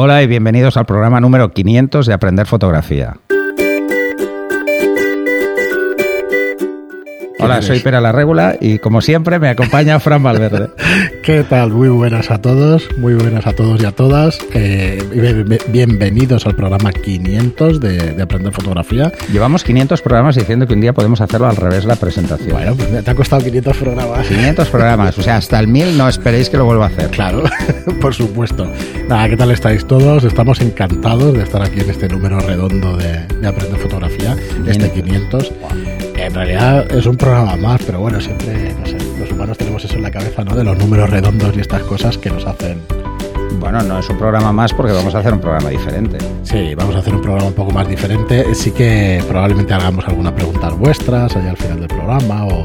Hola y bienvenidos al programa número 500 de Aprender Fotografía. Hola, soy Pera la Regula y como siempre me acompaña Fran Valverde. ¿Qué tal? Muy buenas a todos, muy buenas a todos y a todas. Eh, bienvenidos al programa 500 de, Aprender Fotografía. Llevamos 500 programas diciendo que un día podemos hacerlo al revés la presentación. Bueno, pues te ha costado 500 programas. 500 programas, o sea, hasta el 1000 no esperéis que lo vuelva a hacer. Claro, por supuesto. Nada, ¿qué tal estáis todos? Estamos encantados de estar aquí en este número redondo de, Aprender Fotografía, este 500. En realidad es un programa más, pero bueno, siempre, no sé, los humanos tenemos eso en la cabeza, ¿no? De los números redondos y estas cosas que nos hacen. Bueno, no es un programa más porque vamos a hacer un programa diferente. Sí, vamos a hacer un programa un poco más diferente. Sí que probablemente hagamos algunas preguntas vuestras allá al final del programa o,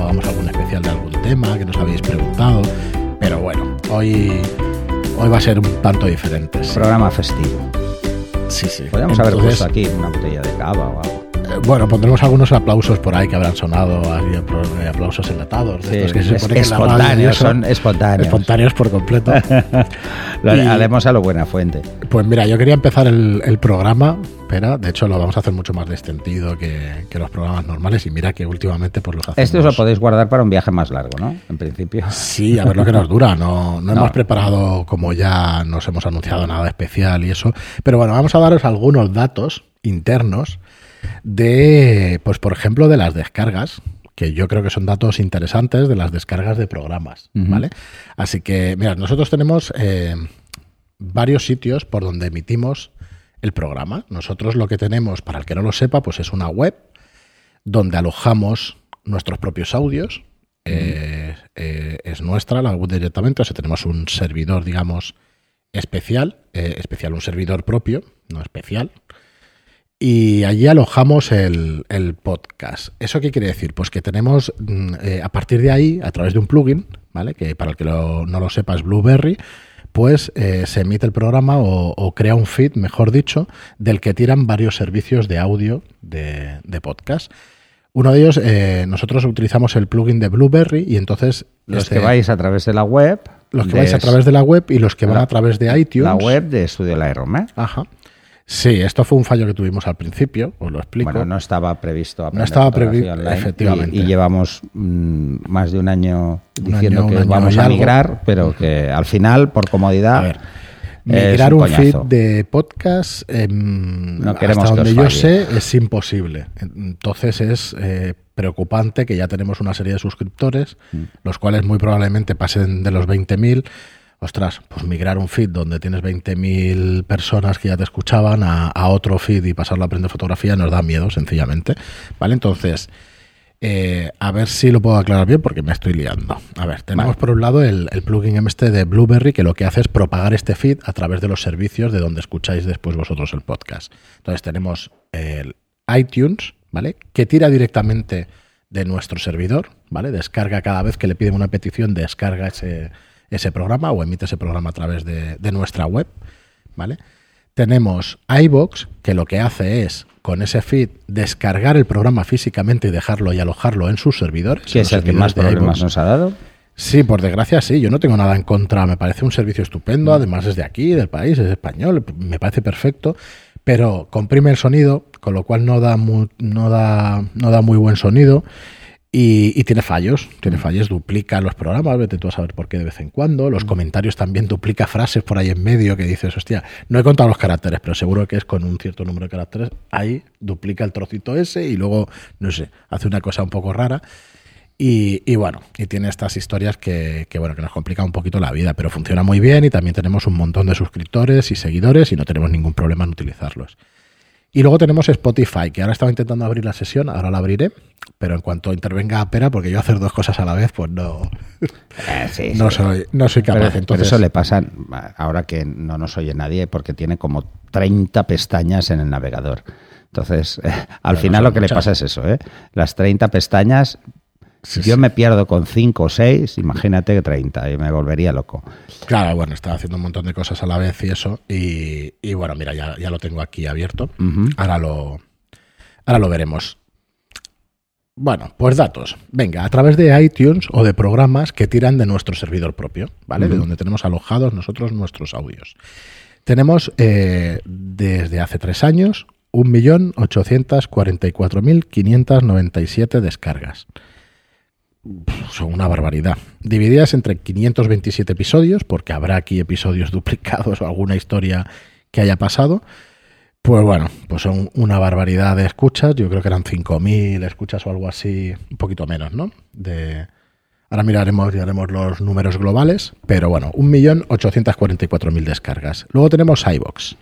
hagamos algún especial de algún tema que nos habéis preguntado. Pero bueno, hoy, hoy va a ser un tanto diferente. Programa festivo. Sí, sí. Podríamos haber puesto aquí una botella de cava o algo. Bueno, pondremos algunos aplausos por ahí que habrán sonado, eh, aplausos enlatados. De estos que se que espontáneos, son espontáneos. Espontáneos por completo. lo haremos a lo buena fuente. Pues mira, yo quería empezar el, programa, pero de hecho lo vamos a hacer mucho más extendido que, que, los programas normales y mira que últimamente pues los hacemos... Lo podéis guardar para un viaje más largo, ¿no? En principio. Sí, a ver lo que nos dura. No, no, no, hemos preparado, como ya nos hemos anunciado, nada especial y eso. Pero bueno, vamos a daros algunos datos internos de, pues por ejemplo, de las descargas, que yo creo que son datos interesantes de las descargas de programas, ¿vale? Así que, mira, nosotros tenemos eh, varios sitios por donde emitimos el programa. Nosotros lo que tenemos, para el que no lo sepa, pues es una web donde alojamos nuestros propios audios. Eh, eh, es nuestra la web directamente, o sea, tenemos un servidor, digamos, especial, especial, un servidor propio, no especial, y allí alojamos el, podcast. ¿Eso qué quiere decir? Pues que tenemos, mm, eh, a partir de ahí, a través de un plugin, ¿vale? Que para el que no lo sepa es Blueberry, pues eh, se emite el programa o, crea un feed, mejor dicho, del que tiran varios servicios de audio de, podcast. Uno de ellos, eh, nosotros utilizamos el plugin de Blueberry y entonces... Los que vais a través de la web... Los que vais a través de la web y los que van a través de iTunes. La web de Estudio Lightroom, ¿eh? Ajá. Sí, esto fue un fallo que tuvimos al principio, os lo explico. Bueno, no estaba previsto No estaba previsto, efectivamente. Y, llevamos mm, más de un año diciendo que vamos a migrar, pero que al final, por comodidad. A ver, migrar un, feed de podcast, no hasta donde yo sé, es imposible. Entonces es eh, preocupante que ya tenemos una serie de suscriptores, mm. los cuales muy probablemente pasen de los 20.000 ostras, pues migrar un feed donde tienes 20.000 personas que ya te escuchaban a, otro feed y pasarlo a aprender fotografía nos da miedo, sencillamente. ¿Vale? Entonces, eh, a ver si lo puedo aclarar bien porque me estoy liando. A ver, tenemos por un lado el, plugin este de Blueberry que lo que hace es propagar este feed a través de los servicios de donde escucháis después vosotros el podcast. Entonces tenemos el iTunes, ¿vale? Que tira directamente de nuestro servidor, ¿vale? Descarga cada vez que le piden una petición, descarga ese ese programa o emite ese programa a través de, nuestra web, ¿vale? Tenemos iBox, que lo que hace es, con ese feed, descargar el programa físicamente y dejarlo y alojarlo en sus servidores. ¿Qué es el que más problemas nos ha dado? Sí, por desgracia sí, yo no tengo nada en contra, me parece un servicio estupendo, mm. además es de aquí, del país, es español, me parece perfecto, pero comprime el sonido, con lo cual no da no da, no da muy buen sonido y, tiene fallos, tiene fallos, duplica los programas, vete tú a saber por qué de vez en cuando. Los comentarios también duplica frases por ahí en medio que dices, hostia, no he contado los caracteres, pero seguro que es con un cierto número de caracteres. Ahí duplica el trocito ese y luego, no sé, hace una cosa un poco rara. Y, bueno, y tiene estas historias que, que, bueno, que nos complica un poquito la vida, pero funciona muy bien y también tenemos un montón de suscriptores y seguidores y no tenemos ningún problema en utilizarlos. Y luego tenemos Spotify, que ahora estaba intentando abrir la sesión, ahora la abriré, pero en cuanto intervenga Pera, porque yo hacer dos cosas a la vez, pues no, eh, no, soy, no soy capaz. Entonces... eso le pasa ahora que no nos oye nadie, porque tiene como 30 pestañas en el navegador. Entonces, al final lo que le pasa es eso, ¿eh? Las 30 pestañas yo me pierdo con 5 o 6, imagínate que 30, y me volvería loco. Claro, bueno, estaba haciendo un montón de cosas a la vez y eso. Y, bueno, mira, ya, ya, lo tengo aquí abierto. ahora, lo, ahora lo veremos. Bueno, pues datos. Venga, a través de iTunes o de programas que tiran de nuestro servidor propio, ¿vale? De donde tenemos alojados nosotros nuestros audios. Tenemos eh, desde hace tres años 1.844.597 descargas. Son una barbaridad. Divididas entre 527 episodios, porque habrá aquí episodios duplicados o alguna historia que haya pasado. Pues bueno, pues son una barbaridad de escuchas. Yo creo que eran 5.000 escuchas o algo así, un poquito menos, ¿no? De, ahora miraremos y haremos los números globales, pero bueno, 1.844.000 descargas. Luego tenemos iBox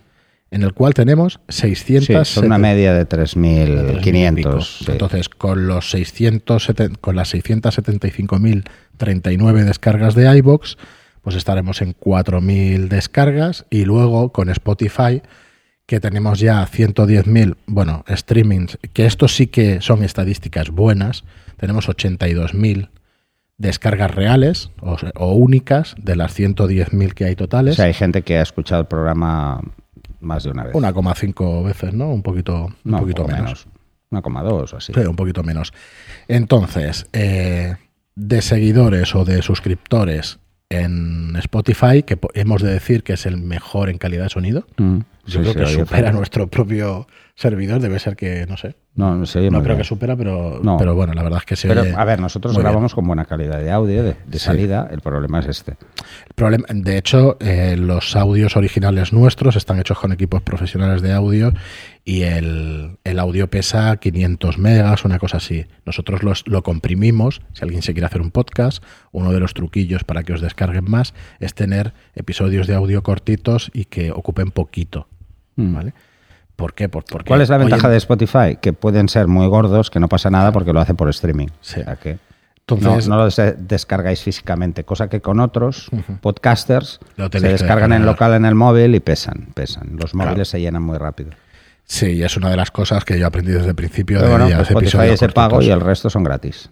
en el cual tenemos 600... Sí, son una media de 3.500. Entonces, con, los 670, con las 675.039 descargas de iBox, pues estaremos en 4.000 descargas y luego con Spotify que tenemos ya 110.000, bueno, streamings, que esto sí que son estadísticas buenas, tenemos 82.000 descargas reales o, o, únicas de las 110.000 que hay totales. O sea, hay gente que ha escuchado el programa más de una vez. 1,5 veces, ¿no? Un poquito, un poquito menos. menos. 1,2 o así. Sí, un poquito menos. Entonces, eh, de seguidores o de suscriptores en Spotify, que hemos de decir que es el mejor en calidad de sonido. Mm, Yo creo que supera nuestro propio servidor, debe ser que, no sé. No, no, no creo que supera, pero, pero bueno, la verdad es que se pero, A ver, nosotros grabamos con buena calidad de audio, de, salida, el problema es este. El problema, de hecho, eh, los audios originales nuestros están hechos con equipos profesionales de audio y el, audio pesa 500 megas, una cosa así. Nosotros los, lo comprimimos, si alguien se quiere hacer un podcast, uno de los truquillos para que os descarguen más es tener episodios de audio cortitos y que ocupen poquito, mm. ¿vale? ¿Por qué? porque ¿Cuál es la ventaja de Spotify? Que pueden ser muy gordos, que no pasa nada porque lo hace por streaming. Sí. que Entonces, no, lo descargáis físicamente, cosa que con otros podcasters se descargan en local en el móvil y pesan, pesan. Los móviles se llenan muy rápido. Sí, y es una de las cosas que yo aprendí desde el principio. de bueno, pues Spotify es el pago y el resto son gratis.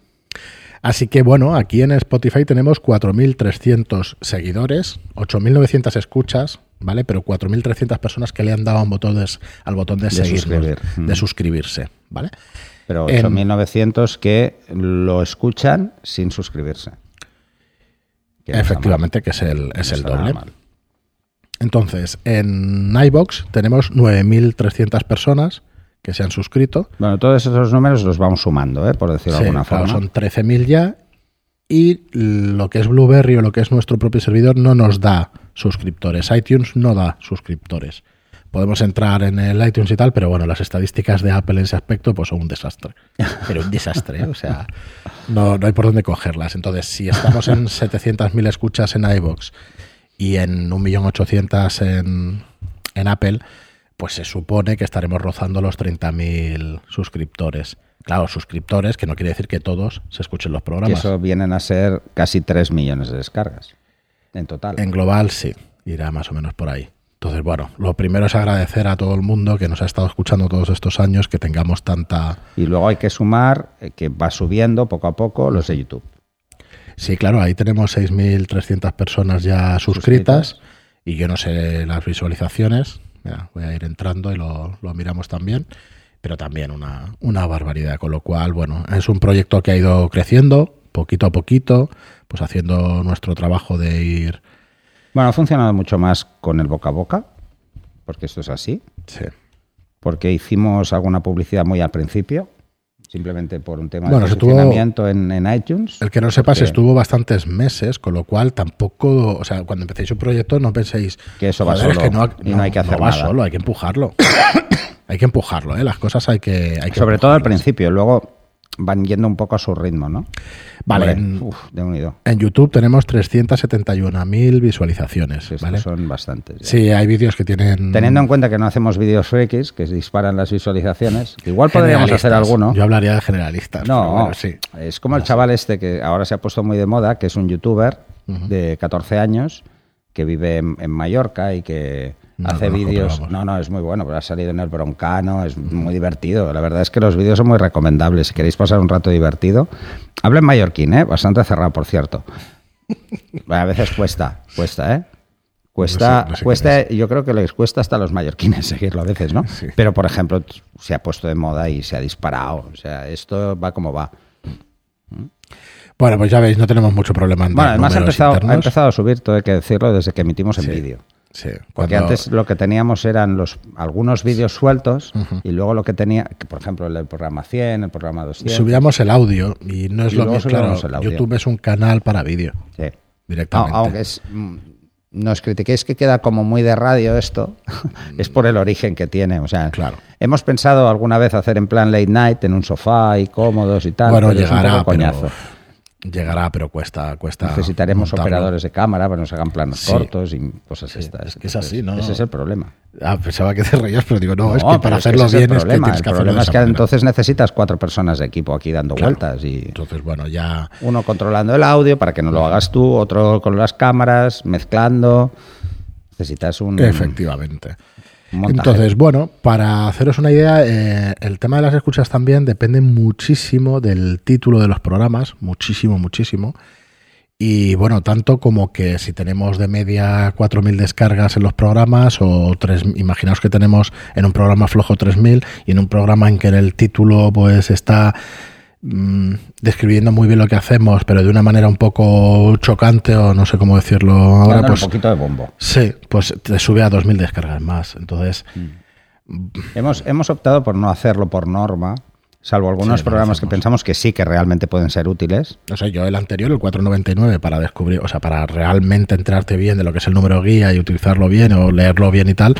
Así que bueno, aquí en Spotify tenemos 4.300 seguidores, 8.900 escuchas, ¿vale? Pero 4.300 personas que le han dado un botón al botón de, seguir, de mm. suscribirse, ¿vale? Pero 8.900 que lo escuchan sin suscribirse. Efectivamente, que es el, es el doble. Entonces, en iBox tenemos 9.300 personas que se han suscrito. Bueno, todos esos números los vamos sumando, ¿eh? por decirlo de alguna forma. Son 13.000 ya y lo que es Blueberry o lo que es nuestro propio servidor no nos da suscriptores. iTunes no da suscriptores. Podemos entrar en el iTunes y tal, pero bueno, las estadísticas de Apple en ese aspecto pues son un desastre. Pero un desastre, ¿eh? o sea, no, no hay por dónde cogerlas. Entonces, si estamos en 700.000 escuchas en iVoox y en 1.800.000 en, en Apple, pues se supone que estaremos rozando los 30.000 suscriptores. Claro, suscriptores, que no quiere decir que todos se escuchen los programas. eso vienen a ser casi 3 millones de descargas en total. En global sí, irá más o menos por ahí. Entonces, bueno, lo primero es agradecer a todo el mundo que nos ha estado escuchando todos estos años, que tengamos tanta... Y luego hay que sumar eh, que va subiendo poco a poco los de YouTube. Sí, claro, ahí tenemos 6.300 personas ya suscritas, y yo no sé las visualizaciones. voy a ir entrando y lo, lo miramos también pero también una, una barbaridad. Con lo cual, bueno, es un proyecto que ha ido creciendo poquito a poquito, pues haciendo nuestro trabajo de ir. Bueno, ha funcionado mucho más con el boca a boca, porque esto es así. Sí. Porque hicimos alguna publicidad muy al principio, simplemente por un tema de posicionamiento en, en, iTunes. El que no sepas, estuvo bastantes meses, con lo cual tampoco, o sea, cuando empecéis un proyecto no penséis que eso va solo que no, y no, hay que hacer va solo, hay que empujarlo. hay que empujarlo, ¿eh? las cosas hay que... Hay que Sobre todo al principio, luego van yendo un poco a su ritmo, ¿no? Vale, en, en, YouTube tenemos 371.000 visualizaciones. ¿vale? Son bastantes. Sí, hay vídeos que tienen... Teniendo en cuenta que no hacemos vídeos freakies, que disparan las visualizaciones, igual podríamos hacer alguno. Yo hablaría de generalistas. No, sí. es como el chaval este que ahora se ha puesto muy de moda, que es un youtuber de 14 años, que vive en Mallorca y que hace vídeos. No, no, es muy bueno, pero ha salido en el Broncano, es muy divertido. La verdad es que los vídeos son muy recomendables. Si queréis pasar un rato divertido, habla en mallorquín, ¿eh? bastante cerrado, por cierto. a veces cuesta, cuesta, ¿eh? Cuesta, cuesta yo creo que les cuesta hasta a los mallorquines seguirlo a veces, ¿no? Pero, por ejemplo, se ha puesto de moda y se ha disparado. O sea, esto va como va. Bueno, pues ya veis, no tenemos mucho problema en Bueno, además ha empezado, ha empezado, a subir, todo hay que decirlo, desde que emitimos en vídeo. Sí, Porque cuando- antes lo que teníamos eran los algunos vídeos sueltos y luego lo que tenía, que por ejemplo el programa 100, el programa 200. subíamos el audio y no es Y lo mismo. Claro. YouTube es un canal para vídeo Sí. directamente. No, aunque es, mm, nos critiquéis que queda como muy de radio esto, es por el origen que tiene. O sea, Claro. hemos pensado alguna vez hacer en plan late night, en un sofá y cómodos y tal. bueno, pero es un llegará, pero, coñazo. Llegará, pero cuesta, cuesta. Necesitaremos montarlo. operadores de cámara para que nos hagan planos Sí. cortos y cosas estas. es que es así, ¿no? Ese es el problema. Ah, pensaba que te reías, pero digo, no, es que para es que hacerlo ese es bien el es que problema. tienes El que hacerlo problema es que manera. entonces necesitas cuatro personas de equipo aquí dando Claro. vueltas y Entonces, bueno, ya. uno controlando el audio para que no lo hagas tú, otro con las cámaras, mezclando. Necesitas un, Efectivamente. Entonces, bueno, para haceros una idea, eh, el tema de las escuchas también depende muchísimo del título de los programas, muchísimo, muchísimo. Y bueno, tanto como que si tenemos de media 4.000 descargas en los programas o tres, imaginaos que tenemos en un programa flojo 3.000 y en un programa en que el título pues está mm, describiendo muy bien lo que hacemos, pero de una manera un poco chocante o no sé cómo decirlo ahora, Dándole pues un poquito de bombo. sí, pues te sube a 2.000 descargas más. Entonces, Hemos, hemos optado por no hacerlo por norma, salvo algunos Sí, programas que pensamos que sí que realmente pueden ser útiles. no sé, yo el anterior, el 499, para descubrir, o sea, para realmente enterarte bien de lo que es el número guía y utilizarlo bien o leerlo bien y tal,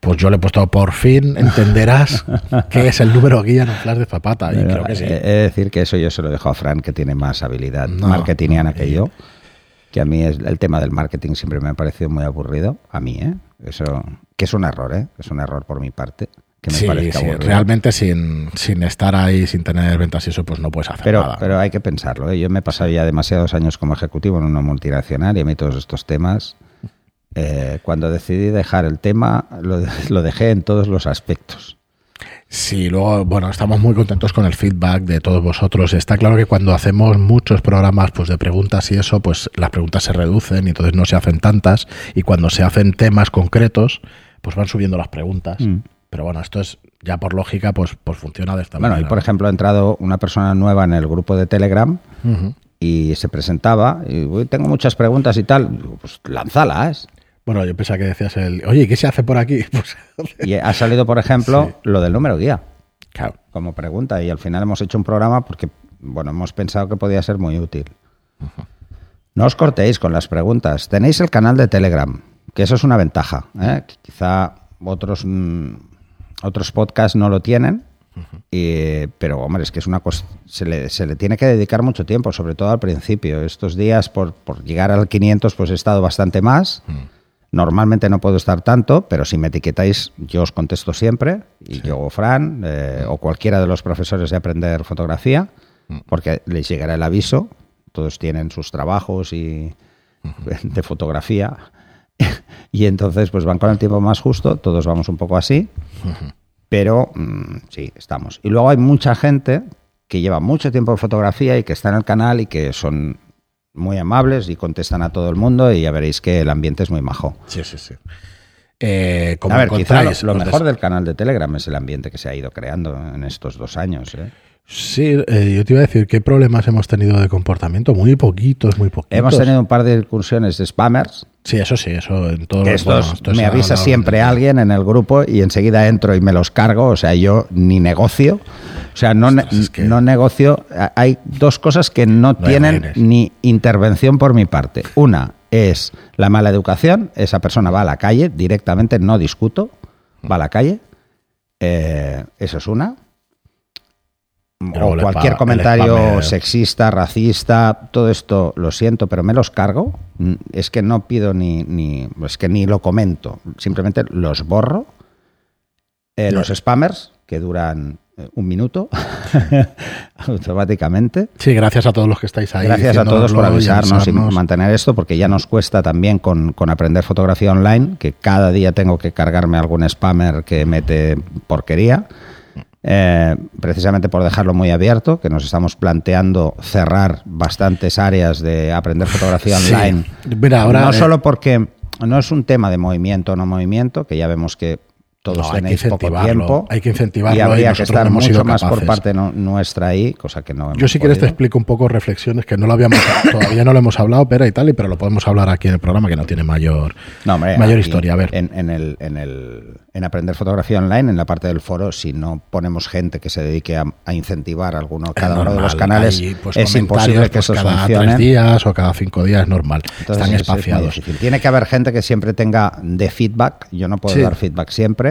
pues yo le he puesto por fin entenderás qué es el número guía en un flash de zapata. Y Pero, creo que sí. He de decir que eso yo se lo dejo a Fran, que tiene más habilidad No, marketingiana que yo. Que a mí es, el tema del marketing siempre me ha parecido muy aburrido. A mí, ¿eh? Eso, que es un error, ¿eh? Es un error por mi parte. Que me Sí, parezca sí, aburrido. realmente sin, sin estar ahí, sin tener ventas y eso, pues no puedes hacer Pero, nada. pero hay que pensarlo. ¿eh? Yo me he pasado ya demasiados años como ejecutivo en una multinacional y a mí todos estos temas, eh, cuando decidí dejar el tema, lo, lo dejé en todos los aspectos. Sí, luego, bueno, estamos muy contentos con el feedback de todos vosotros. Está claro que cuando hacemos muchos programas pues, de preguntas y eso, pues las preguntas se reducen y entonces no se hacen tantas. Y cuando se hacen temas concretos, pues van subiendo las preguntas. Mm. Pero bueno, esto es ya por lógica, pues, pues funciona de esta Bueno, y manera. por ejemplo, ha entrado una persona nueva en el grupo de Telegram y se presentaba y "Uy, tengo muchas preguntas y tal. Pues lánzalas. Bueno, yo pensaba que decías el, oye, ¿qué se hace por aquí? Pues, Y ha salido, por ejemplo, lo del número guía claro. como pregunta y al final hemos hecho un programa porque, bueno, hemos pensado que podía ser muy útil. No os cortéis con las preguntas. Tenéis el canal de Telegram, que eso es una ventaja. ¿eh? Que Quizá otros, mm, otros podcasts no lo tienen, y- pero hombre, es que es una cosa, se le, se le tiene que dedicar mucho tiempo, sobre todo al principio. Estos días, por, por llegar al 500, pues he estado bastante más. Normalmente no puedo estar tanto, pero si me etiquetáis, yo os contesto siempre, y yo o Fran, eh, o cualquiera de los profesores de aprender fotografía, porque les llegará el aviso, todos tienen sus trabajos y de fotografía, y entonces pues van con el tiempo más justo, todos vamos un poco así, pero mm, sí, estamos. Y luego hay mucha gente que lleva mucho tiempo en fotografía y que está en el canal y que son muy amables y contestan a todo el mundo y ya veréis que el ambiente es muy majo. Sí, sí, sí. Eh, como A ver, quizá lo, mejor des- del canal de Telegram es el ambiente que se ha ido creando en estos dos años. ¿eh? Sí, eh, yo te iba a decir, ¿qué problemas hemos tenido de comportamiento? Muy poquitos, muy poquitos. Hemos tenido un par de incursiones de spammers. Sí, eso sí, eso en todos los bueno, esto me avisa siempre alguien en el grupo y enseguida entro y me los cargo. O sea, yo ni negocio. O sea, no, ne- Ostras, es que- no negocio. Hay dos cosas que no, tienen ni intervención por mi parte. Una es la mala educación. Esa persona va a la calle directamente, no discuto. Va a la calle. Eh, eso es una. O cualquier comentario sexista, racista, todo esto lo siento, pero me los cargo. Mm, Es que no pido ni, ni es que ni lo comento, simplemente los borro. Eh, los spammers, que duran eh, un minuto automáticamente. Sí, gracias a todos los que estáis ahí. Gracias a todos por y avisarnos y avisarnos. mantener esto, porque ya nos cuesta también con, con aprender fotografía online, que cada día tengo que cargarme algún spammer que mete porquería. Eh, precisamente por dejarlo muy abierto, que nos estamos planteando cerrar bastantes áreas de aprender fotografía Sí. online. Mira, ahora, no eh, solo porque no es un tema de movimiento o no movimiento, que ya vemos que todos tenéis poco tiempo. Hay que incentivarlo. Y habría que estar mucho más por parte nuestra ahí, cosa que no. Yo, si quieres, te explico un poco reflexiones que no lo habíamos, todavía no lo hemos hablado, pero y tal, pero lo podemos hablar aquí en el programa que no tiene mayor, mayor historia. A ver. En, el, en, el, en aprender fotografía online, en la parte del foro, si no ponemos gente que se dedique a, incentivar alguno, cada uno de los canales, pues, es imposible que pues, eso cada tres días o cada cinco días es normal. Están espaciados. Tiene que haber gente que siempre tenga de feedback. Yo no puedo dar feedback siempre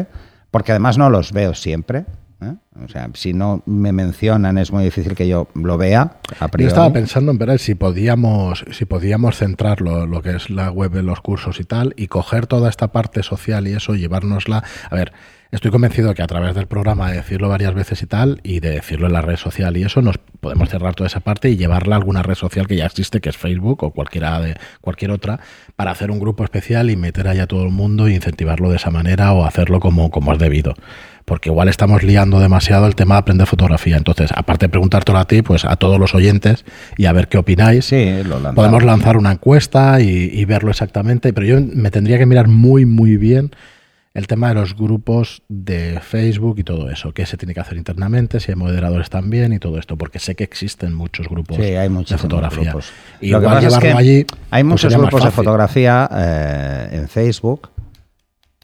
porque además no los veo siempre. ¿eh? O sea, si no me mencionan es muy difícil que yo lo vea. Yo estaba pensando en ver si podíamos, si podíamos centrar lo, que es la web de los cursos y tal, y coger toda esta parte social y eso, llevárnosla. A ver, estoy convencido que a través del programa de decirlo varias veces y tal, y de decirlo en la red social y eso, nos podemos cerrar toda esa parte y llevarla a alguna red social que ya existe, que es Facebook o cualquiera de cualquier otra, para hacer un grupo especial y meter allá a todo el mundo e incentivarlo de esa manera o hacerlo como, como es debido porque igual estamos liando demasiado el tema de aprender fotografía. Entonces, aparte de preguntártelo a ti, pues a todos los oyentes y a ver qué opináis. Sí, Podemos lanzar una encuesta y, verlo exactamente, pero yo me tendría que mirar muy, muy bien el tema de los grupos de Facebook y todo eso, qué se tiene que hacer internamente, si hay moderadores también y todo esto, porque sé que existen muchos grupos sí, hay de fotografía. Y Lo que pasa es que allí, hay pues muchos grupos de fotografía eh, en Facebook,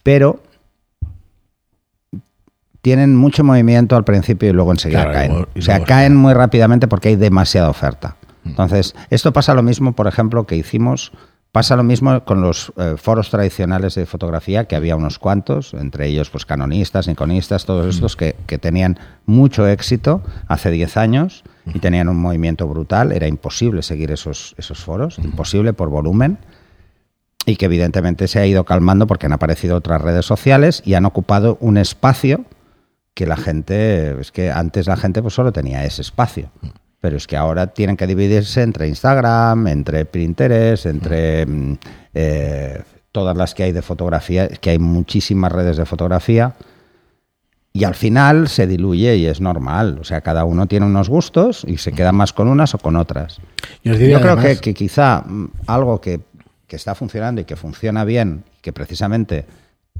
pero tienen mucho movimiento al principio y luego enseguida caen. o sea, caen muy rápidamente porque hay demasiada oferta. Mm. Entonces, esto pasa lo mismo, por ejemplo, que hicimos, pasa lo mismo con los eh, foros tradicionales de fotografía, que había unos cuantos, entre ellos pues canonistas, niconistas, todos estos que, que tenían mucho éxito hace 10 años y tenían un movimiento brutal. Era imposible seguir esos, esos foros, imposible por volumen y que evidentemente se ha ido calmando porque han aparecido otras redes sociales y han ocupado un espacio que la gente, es que antes la gente pues solo tenía ese espacio. Pero es que ahora tienen que dividirse entre Instagram, entre Pinterest, entre mm, eh, todas las que hay de fotografía, que hay muchísimas redes de fotografía. Y al final se diluye y es normal. O sea, cada uno tiene unos gustos y se queda más con unas o con otras. Yo, creo que, que, quizá mm, algo que, que está funcionando y que funciona bien, que precisamente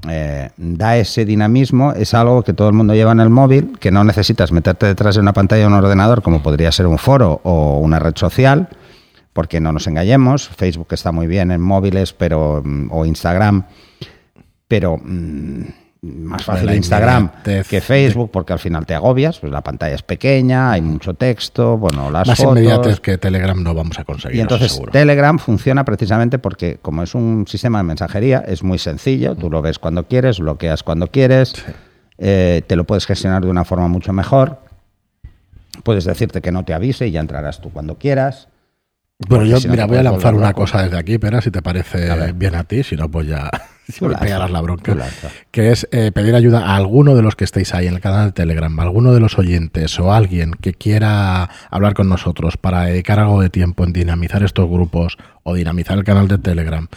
eh, da ese dinamismo, es algo que todo el mundo lleva en el móvil, que no necesitas meterte detrás de una pantalla de un ordenador como podría ser un foro o una red social, porque no nos engañemos, Facebook está muy bien en móviles pero mm, o Instagram, pero... Mm, más fácil Instagram que Facebook porque al final te agobias, pues la pantalla es pequeña, hay mucho texto, bueno, las más inmediatas que Telegram no vamos a conseguir. Y entonces Telegram funciona precisamente porque como es un sistema de mensajería, es muy sencillo, tú lo ves cuando quieres, bloqueas cuando quieres, eh, te lo puedes gestionar de una forma mucho mejor, puedes decirte que no te avise y ya entrarás tú cuando quieras. Bueno, yo, mira, voy a lanzar una cosa desde aquí, pero si te parece bien a ti, si no, pues ya me pegarás la bronca. Que es eh, pedir ayuda a alguno de los que estéis ahí en el canal de Telegram, a alguno de los oyentes o alguien que quiera hablar con nosotros para dedicar algo de tiempo en dinamizar estos grupos o dinamizar el canal de Telegram.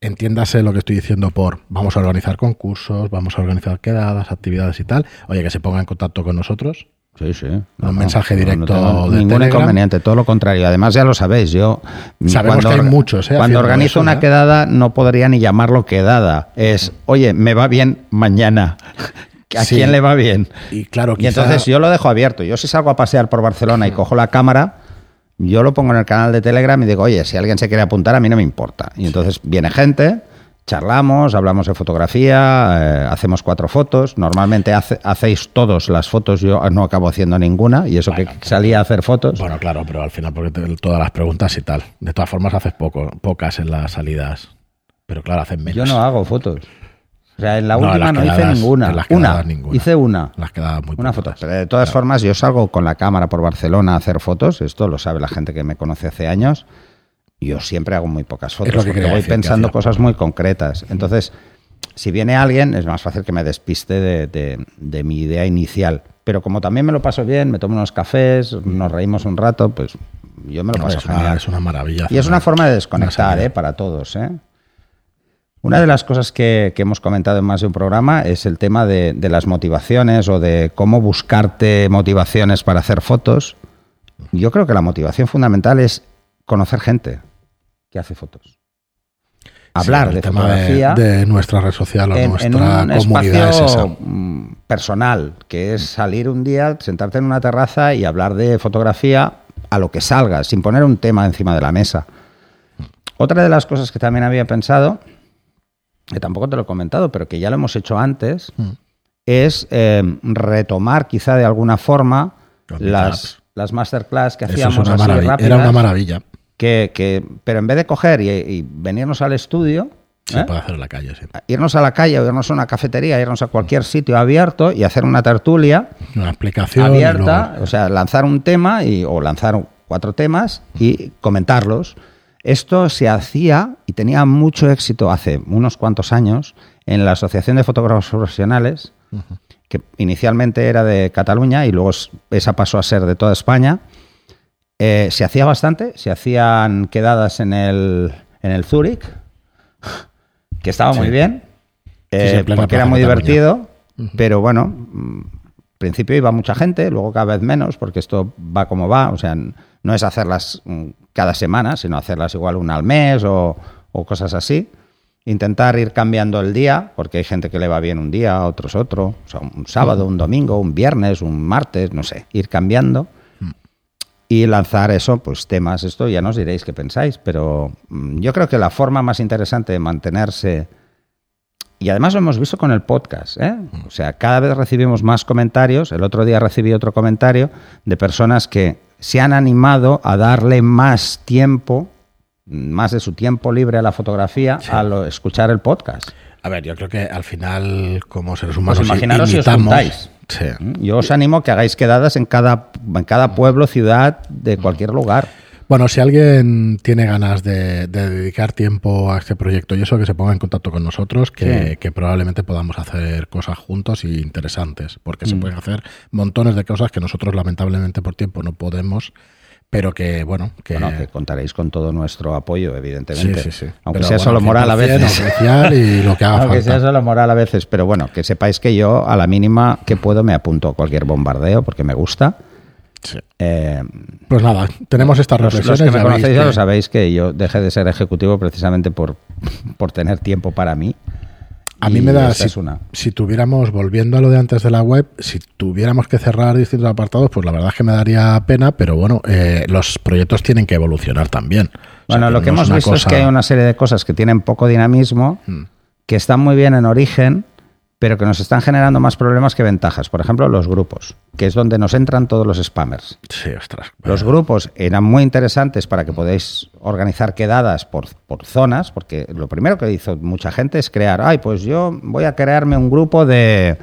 Entiéndase lo que estoy diciendo por vamos a organizar concursos, vamos a organizar quedadas, actividades y tal. Oye, que se ponga en contacto con nosotros Sí, sí. un mensaje directo no de ningún inconveniente, todo lo contrario. Además, ya lo sabéis, yo. Sabemos que hay muchos, ¿eh? Cuando organizo una quedada, no podría ni llamarlo quedada. Es, oye, me va bien mañana. ¿A quién le va bien? Y claro, Y entonces yo lo dejo abierto. Yo si salgo a pasear por Barcelona y cojo la cámara, yo lo pongo en el canal de Telegram y digo, oye, si alguien se quiere apuntar, a mí no me importa. Y entonces viene gente charlamos, hablamos de fotografía, eh, hacemos cuatro fotos. Normalmente hacéis todos las fotos, yo no acabo haciendo ninguna, y eso que salía a hacer fotos. Bueno, claro, pero al final, porque todas las preguntas y tal. De todas formas, haces poco, pocas en las salidas. Pero claro, hacen menos. Yo no hago fotos. O sea, en la última no hice ninguna. Una, hice una. Las quedadas muy Una foto. Pero de todas formas, yo salgo con la cámara por Barcelona a hacer fotos. Esto lo sabe la gente que me conoce hace años yo siempre hago muy pocas fotos porque voy pensando cosas muy concretas. Entonces, si viene alguien, es más fácil que me despiste de, mi idea inicial. Pero como también me lo paso bien, me tomo unos cafés, nos reímos un rato, pues yo me lo paso es Una, es una maravilla. Y es una forma de desconectar ¿eh? para todos. ¿eh? Una de las cosas que, hemos comentado en más de un programa es el tema de, de las motivaciones o de cómo buscarte motivaciones para hacer fotos. Yo creo que la motivación fundamental es conocer gente que hace fotos. hablar de fotografía de, nuestra red social o en, en nuestra un comunidad es esa. mm, personal, que es salir un día, sentarte en una terraza y hablar de fotografía a lo que salga, sin poner un tema encima de la mesa. Otra de las cosas que también había pensado, que tampoco te lo he comentado, pero que ya lo hemos hecho antes, Mm. es eh, retomar quizá de alguna forma las, las masterclass que Eso hacíamos es una así rápidas, Era una maravilla. Que, que- pero en vez de coger y, y venirnos al estudio, Se ¿eh? puede hacer en la calle, sí. irnos a la calle, o irnos a una cafetería, irnos a cualquier sitio abierto y hacer una tertulia Una explicación. abierta, luego- o sea, lanzar un tema y, o lanzar cuatro temas y comentarlos. Esto se hacía y tenía mucho éxito hace unos cuantos años en la Asociación de Fotógrafos Profesionales, que inicialmente era de Cataluña y luego esa pasó a ser de toda España. Eh, se hacía bastante, se hacían quedadas en el, en el Zurich, que estaba muy bien, sí, eh, porque era muy divertido, pero bueno, mm, al principio iba mucha gente, luego cada vez menos, porque esto va como va, o sea, no es hacerlas mm, cada semana, sino hacerlas igual una al mes o, o cosas así. Intentar ir cambiando el día, porque hay gente que le va bien un día, otros otro, o sea, un sábado, un domingo, un viernes, un martes, no sé, ir cambiando y lanzar eso, pues temas, esto ya nos diréis qué pensáis, pero mm, yo creo que la forma más interesante de mantenerse, y además lo hemos visto con el podcast, ¿eh? o sea, cada vez recibimos más comentarios, el otro día recibí otro comentario de personas que se han animado a darle más tiempo, más de su tiempo libre a la fotografía, a lo- escuchar el podcast. A ver, yo creo que al final, como seres Pues humanos, imaginaros si os imitamos- juntáis. Sí. ¿Mm? Yo os animo a que hagáis quedadas en cada, en cada pueblo, ciudad, de cualquier lugar. Bueno, si alguien tiene ganas de, de dedicar tiempo a este proyecto y eso, que se ponga en contacto con nosotros, que, Sí. que probablemente podamos hacer cosas juntos y interesantes, porque Mm. se pueden hacer montones de cosas que nosotros lamentablemente por tiempo no podemos, pero que, bueno, que... Bueno, que contaréis con todo nuestro apoyo, evidentemente. Sí, sí, sí. Aunque Pero sea bueno, solo moral a 100% veces. y lo que haga Aunque falta. sea solo moral a veces. Pero bueno, que sepáis que yo a la mínima que puedo me apunto a cualquier bombardeo porque me gusta. Sí. Eh, Pues nada, tenemos estas los, los reflexiones. que me conocéis ya que- lo sabéis que yo dejé de ser ejecutivo precisamente por, por tener tiempo para mí. A mí me da, si, es una. si tuviéramos, volviendo a lo de antes de la web, si tuviéramos que cerrar distintos apartados, pues la verdad es que me daría pena, pero bueno, eh, los proyectos tienen que evolucionar también. O sea, Bueno, lo que no hemos visto es que hay una serie de cosas que tienen poco dinamismo, Mm. que están muy bien en origen, pero que nos están generando más problemas que ventajas. Por ejemplo, los grupos, que es donde nos entran todos los spammers. Sí, ostras. Los grupos eran muy interesantes para que podáis organizar quedadas por, por zonas, porque lo primero que hizo mucha gente es crear, ay, pues yo voy a crearme un grupo de,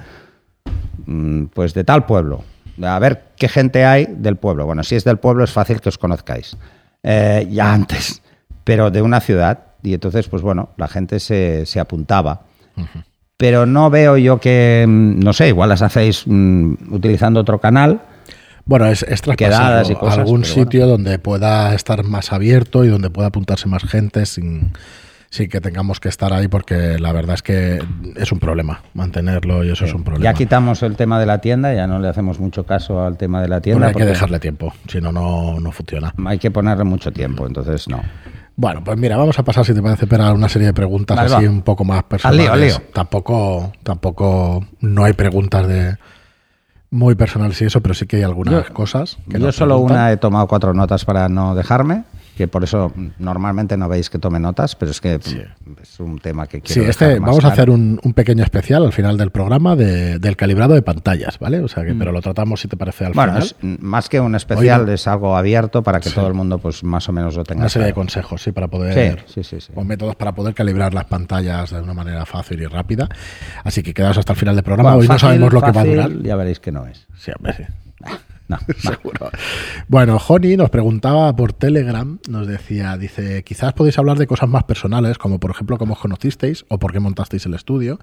mm, pues de tal pueblo, a ver qué gente hay del pueblo. Bueno, si es del pueblo es fácil que os conozcáis, eh, ya antes, pero de una ciudad. Y entonces, pues bueno, la gente se, se apuntaba. Pero no veo yo que, mm, no sé, igual las hacéis mm, utilizando otro canal. Bueno, es, es traspasarlo Quedadas y a cosas, algún sitio donde pueda estar más abierto y donde pueda apuntarse más gente sin, sin que tengamos que estar ahí, porque la verdad es que es un problema mantenerlo y eso es un problema. Ya quitamos el tema de la tienda, ya no le hacemos mucho caso al tema de la Bueno, tienda. hay que dejarle tiempo, si no no funciona. Hay que ponerle mucho tiempo, entonces no. Bueno, pues mira, vamos a pasar, si te parece, a una serie de preguntas Vale, así va. un poco más personales. lío, al lío. Tampoco, tampoco, no hay preguntas de muy personales y eso, pero sí que hay algunas Yo- cosas. Que Yo solo preguntan. una he tomado cuatro notas para no dejarme, que por eso mm, normalmente no veis que tome notas, pero es que mm, es un tema que Sí, quiero este, dejar más vamos a hacer un, un pequeño especial al final del programa de- del calibrado de pantallas, ¿vale? O sea Mm. que, pero lo tratamos si te parece al Bueno, final. mm, más que un especial, es algo abierto para que Sí. todo el mundo pues más o menos lo tenga Una serie de consejos, sí, para poder. Sí, sí, sí, sí. O métodos para poder calibrar las pantallas de una manera fácil y rápida. Así que quedaos hasta el final del programa. Bueno, Hoy fácil, no sabemos lo que va a durar. Ya veréis que no es. Sí, hombre, sí. No. Seguro. Bueno, Joni nos preguntaba por Telegram, nos decía, dice, quizás podéis hablar de cosas más personales, como por ejemplo cómo os conocisteis o por qué montasteis el estudio.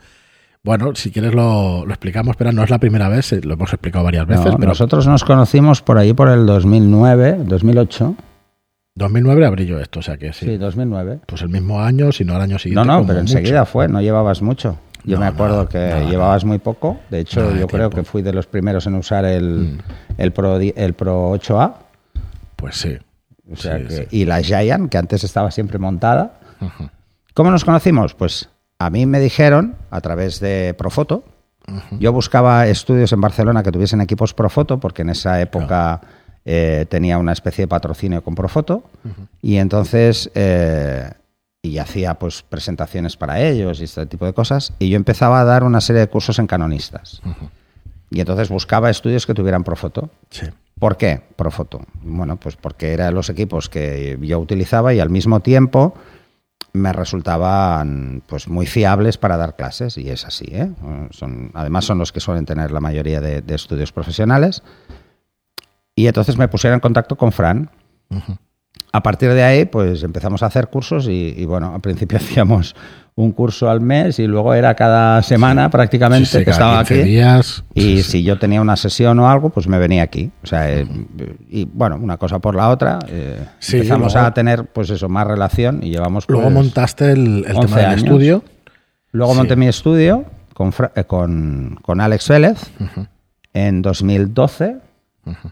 Bueno, si quieres lo, lo explicamos, pero no es la primera vez, eh, lo hemos explicado varias veces, No, pero Nosotros nos conocimos por ahí por el 2009, 2008. 2009 abrí yo esto, o sea que sí. Sí, 2009. Pues el mismo año, si no el año siguiente. No, no, pero mucho. enseguida fue, no llevabas mucho. Yo No, me acuerdo nada, que nada, llevabas muy poco. De hecho, Nada yo creo tiempo. Mm. que fui de los primeros en usar el, el, Pro, el Pro 8A. Pues sí. O sea Sí, que- sí. Y la Giant, que antes estaba siempre montada. ¿Cómo nos conocimos? Pues a mí me dijeron, a través de Profoto, yo buscaba estudios en Barcelona que tuviesen equipos Profoto, porque en esa época eh, tenía una especie de patrocinio con Profoto, y entonces... Eh, y hacía pues presentaciones para ellos y este tipo de cosas, y yo empezaba a dar una serie de cursos en canonistas. Y entonces buscaba estudios que tuvieran Profoto. Sí. ¿Por qué Profoto? Bueno, pues porque eran los equipos que yo utilizaba y al mismo tiempo me resultaban pues muy fiables para dar clases y es así. ¿eh? Son, además son los que suelen tener la mayoría de, estudios profesionales. Y entonces me pusieron en contacto con Fran. A partir de ahí, pues empezamos a hacer cursos y, y, bueno, al principio hacíamos un curso al mes y luego era cada semana prácticamente que estaba aquí. Días. Y si yo tenía una sesión o algo, pues me venía aquí. O sea, eh, y bueno, una cosa por la otra, eh, empezamos a tener pues eso, más relación y llevamos Luego pues, montaste el, el tema del estudio. Luego monté mi estudio con, eh, con, con, Alex Vélez en 2012.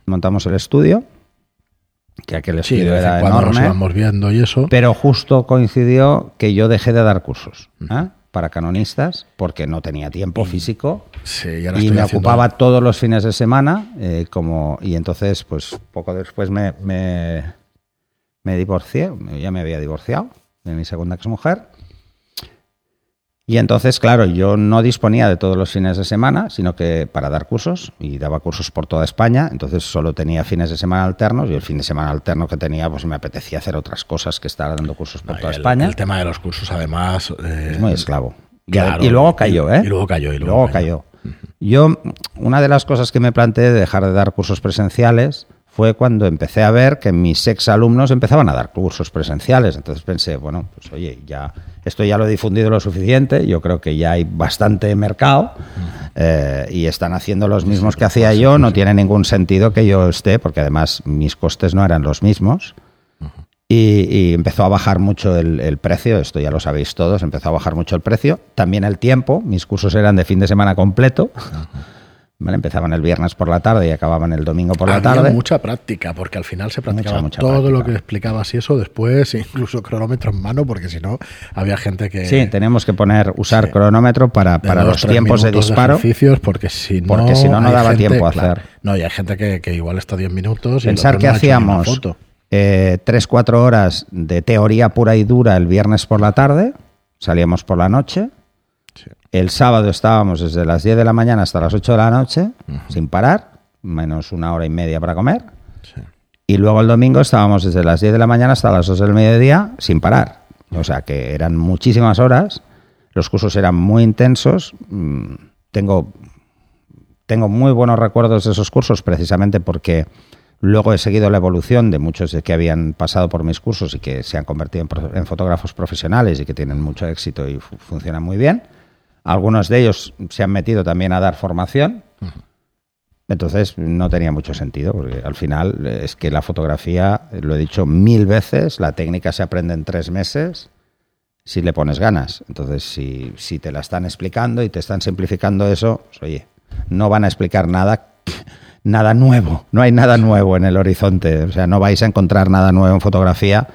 Montamos el estudio que aquel estudio era enorme. Nos viendo y eso. Pero justo coincidió que yo dejé de dar cursos ¿eh? para canonistas porque no tenía tiempo físico sí, y me ocupaba todos los fines de semana eh, como y entonces pues poco después me, me, me divorcié, ya me había divorciado de mi segunda exmujer y entonces, claro, yo no disponía de todos los fines de semana, sino que para dar cursos, y daba cursos por toda España, entonces solo tenía fines de semana alternos, y el fin de semana alterno que tenía, pues me apetecía hacer otras cosas que estar dando cursos por toda España. El tema de los cursos, además... Eh, es muy esclavo. y luego cayó, ¿eh? Y luego cayó, y luego, cayó. Yo, una de las cosas que me planteé de dejar de dar cursos presenciales fue cuando empecé a ver que mis ex alumnos empezaban a dar cursos presenciales. Entonces pensé, bueno, pues oye, ya esto ya lo he difundido lo suficiente, yo creo que ya hay bastante mercado eh, y están haciendo los mismos que hacía yo, no tiene ningún sentido que yo esté, porque además mis costes no eran los mismos. Y, empezó a bajar mucho el, precio, esto ya lo sabéis todos, empezó a bajar mucho el precio. También el tiempo, mis cursos eran de fin de semana completo. Empezaban el viernes por la tarde y acababan el domingo por la tarde. mucha práctica, porque al final se practicaba todo lo que explicabas y eso después, incluso cronómetro en mano, porque si no, había gente que... Sí, tenemos que poner, usar cronómetro para, para los tiempos de disparo. porque si no... Porque si no, no daba tiempo a hacer. No, y hay gente que, igual está 10 minutos. Pensar que hacíamos eh, 3-4 horas de teoría pura y dura el viernes por la tarde, salíamos por la noche el sábado estábamos desde las 10 de la mañana hasta las 8 de la noche, sin parar, menos una hora y media para comer. Y luego el domingo estábamos desde las 10 de la mañana hasta las 2 del mediodía, sin parar. O sea que eran muchísimas horas, los cursos eran muy intensos. Mm, tengo, tengo muy buenos recuerdos de esos cursos precisamente porque luego he seguido la evolución de muchos de que habían pasado por mis cursos y que se han convertido en, fotógrafos profesionales y que tienen mucho éxito y funcionan muy bien. Algunos de ellos se han metido también a dar formación. Entonces no tenía mucho sentido, porque al final es que la fotografía, lo he dicho mil veces, la técnica se aprende en tres meses si le pones ganas. Entonces, si, si te la están explicando y te están simplificando eso, pues, oye, no van a explicar nada, nada nuevo. No hay nada nuevo en el horizonte. O sea, no vais a encontrar nada nuevo en fotografía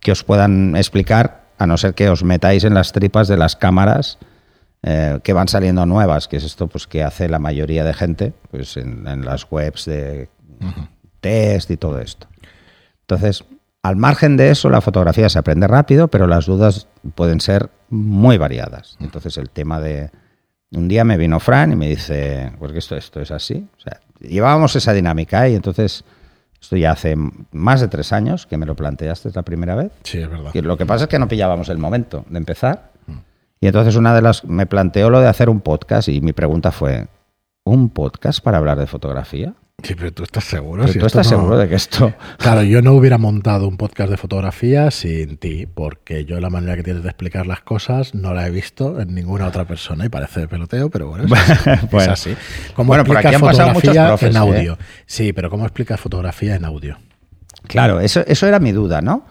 que os puedan explicar, a no ser que os metáis en las tripas de las cámaras eh, que van saliendo nuevas, que es esto pues que hace la mayoría de gente pues en, las webs de test y todo esto. Entonces, al margen de eso, la fotografía se aprende rápido, pero las dudas pueden ser muy variadas. Entonces, el tema de... Un día me vino Fran y me dice, porque esto, esto es así. O sea, llevábamos esa dinámica y entonces... Esto ya hace más de tres años que me lo planteaste la primera vez. Sí, es verdad. Y lo que pasa es que no pillábamos el momento de empezar. Y entonces una de las me planteó lo de hacer un podcast y mi pregunta fue, ¿un podcast para hablar de fotografía? Sí, pero tú estás seguro. tú estás seguro de que esto. Claro, yo no hubiera montado un podcast de fotografía sin ti, porque yo la manera que tienes de explicar las cosas no la he visto en ninguna otra persona y parece peloteo, pero bueno, es, así. ¿Cómo bueno, por aquí han pasado muchos profes, en audio? ¿eh? Sí, pero ¿cómo explicas fotografía en audio? Claro, eso, eso era mi duda, ¿no?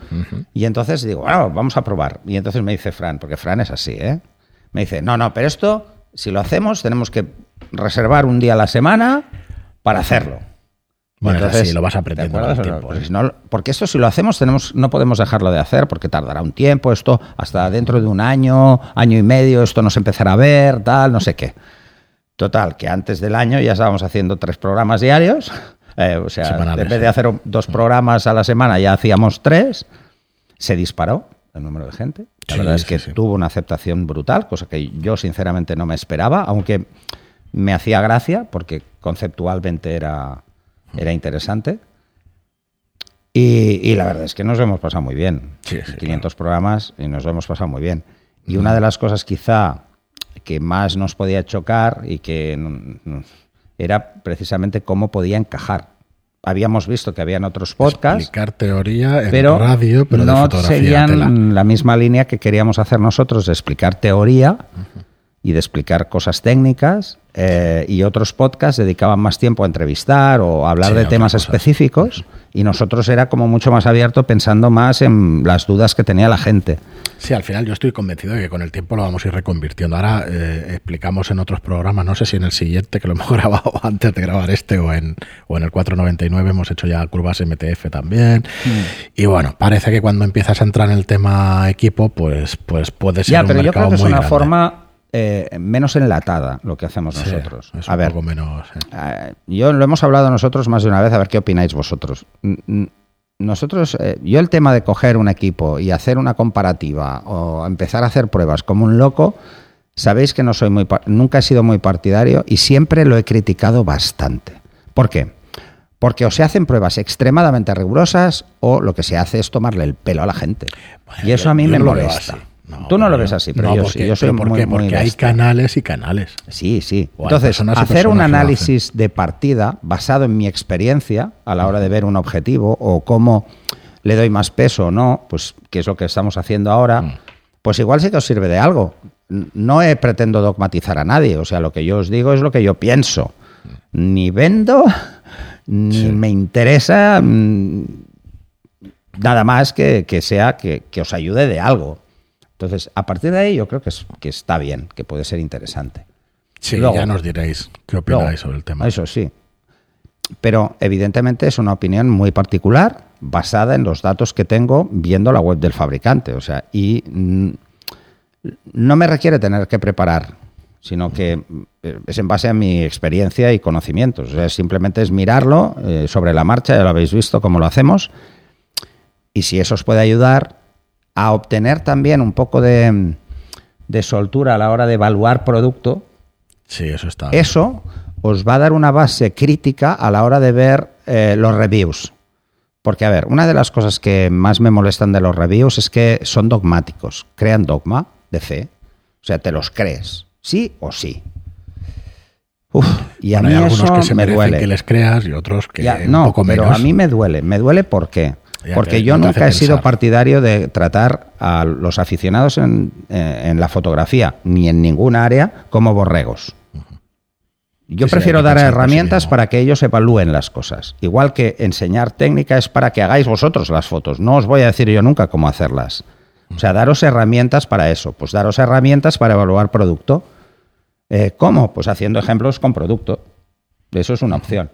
Y entonces digo, bueno, vamos a probar. Y entonces me dice Fran, porque Fran es así, ¿eh? Me dice, no, no, pero esto, si lo hacemos, tenemos que reservar un día a la semana para hacerlo. Bueno, Entonces, sí, lo vas ¿te aprendiendo con el tiempo, Pues ¿eh? no- porque esto si lo hacemos tenemos, no podemos dejarlo de hacer porque tardará un tiempo, esto hasta dentro de un año, año y medio, esto nos empezará a ver, tal, no sé qué. Total, que antes del año ya estábamos haciendo tres programas diarios, eh, o sea, Semanales, en vez de sí. hacer dos programas a la semana ya hacíamos tres, se disparó el número de gente. La Sí, verdad es sí, que sí. tuvo una aceptación brutal, cosa que yo sinceramente no me esperaba, aunque me hacía gracia porque conceptualmente era, era interesante. Y, y la verdad es que nos hemos pasado muy bien. Sí, sí, 500 programas y nos lo hemos pasado muy bien. Y una de las cosas quizá que más nos podía chocar y que mm, mm, era precisamente cómo podía encajar. Habíamos visto que habían otros podcasts, Explicar teoría en pero, radio, pero de no fotografía seguían tela. la misma línea que queríamos hacer nosotros de explicar teoría y de explicar cosas técnicas eh, y otros podcasts dedicaban más tiempo a entrevistar o a hablar Sí, de temas cosas. específicos y nosotros era como mucho más abierto pensando más en las dudas que tenía la gente. Sí, al final yo estoy convencido de que con el tiempo lo vamos a ir reconvirtiendo. Ahora eh, explicamos en otros programas, no sé si en el siguiente, que lo hemos grabado antes de grabar este, o en, o en el 499 hemos hecho ya curvas MTF también. Mm. Y bueno, parece que cuando empiezas a entrar en el tema equipo, pues, pues puede ser Ya, un pero yo creo que es muy una grande. forma eh, menos enlatada lo que hacemos Sí, nosotros. es a un ver, poco menos... Eh, yo lo hemos hablado nosotros más de una vez, a ver qué opináis vosotros. Nosotros, eh, yo el tema de coger un equipo y hacer una comparativa o empezar a hacer pruebas como un loco, sabéis que no soy muy, nunca he sido muy partidario y siempre lo he criticado bastante. ¿Por qué? Porque o se hacen pruebas extremadamente rigurosas o lo que se hace es tomarle el pelo a la gente. Bueno, y eso a mí me molesta. Así. Tú no lo ves así, pero no, yo porque, sí. Yo soy pero ¿por muy, qué? muy Porque hay bestia. canales y canales. Sí, sí. O Entonces, hacer un análisis de partida basado en mi experiencia a la hora de ver un objetivo o cómo le doy más peso o no, pues que es lo que estamos haciendo ahora, Mm. pues igual sí que os sirve de algo. No he pretendo dogmatizar a nadie, o sea, lo que yo os digo es lo que yo pienso. Ni vendo, ni Sí. me interesa mm, nada más que, que sea que, que os ayude de algo. Entonces, a partir de ahí yo creo que, es, que está bien, que puede ser interesante. Sí, Luego- ya nos diréis qué opináis Luego, sobre el tema. Eso sí. Pero evidentemente es una opinión muy particular, basada en los datos que tengo viendo la web del fabricante. O sea, y mm, no me requiere tener que preparar, sino que eh, es en base a mi experiencia y conocimientos. O sea, simplemente es mirarlo eh, sobre la marcha, ya lo habéis visto cómo lo hacemos. Y si eso os puede ayudar a obtener también un poco de, de soltura a la hora de evaluar producto, Sí, eso está. eso os va a dar una base crítica a la hora de ver eh, los reviews. Porque, a ver, una de las cosas que más me molestan de los reviews es que son dogmáticos, crean dogma de fe. O sea, te los crees, sí o sí. Uf, y a Bueno, hay mí algunos eso que se me duele. que les creas y otros que Ya, un no, poco pero menos. a mí me duele. Me duele ¿por qué? Ya Porque que yo no nunca he sido partidario de tratar a los aficionados en, eh, en la fotografía, ni en ninguna área, como borregos. Yo Sí, prefiero dar herramientas para que ellos evalúen las cosas. Igual que enseñar técnica es para que hagáis vosotros las fotos. No os voy a decir yo nunca cómo hacerlas. O sea, daros herramientas para eso. Pues daros herramientas para evaluar producto. Eh, ¿Cómo? Pues haciendo ejemplos con producto. Eso es una opción.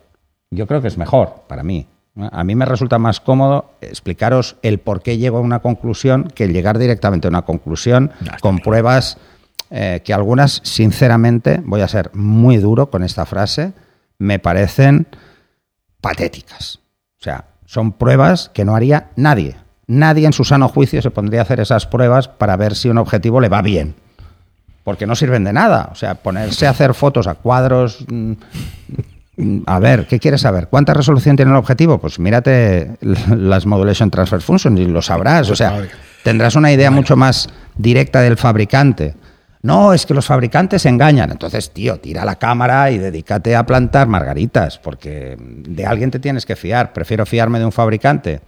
Yo creo que es mejor para mí. A mí me resulta más cómodo explicaros el por qué llego a una conclusión que llegar directamente a una conclusión con pruebas eh, que algunas, sinceramente, voy a ser muy duro con esta frase, me parecen patéticas. O sea, son pruebas que no haría nadie. Nadie en su sano juicio se pondría a hacer esas pruebas para ver si un objetivo le va bien. Porque no sirven de nada. O sea, ponerse a hacer fotos a cuadros. A ver, ¿qué quieres saber? ¿Cuánta resolución tiene el objetivo? Pues mírate las Modulation Transfer Functions y lo sabrás. O sea, tendrás una idea mucho más directa del fabricante. No, es que los fabricantes engañan. Entonces, tío, tira la cámara y dedícate a plantar margaritas, porque de alguien te tienes que fiar. Prefiero fiarme de un fabricante.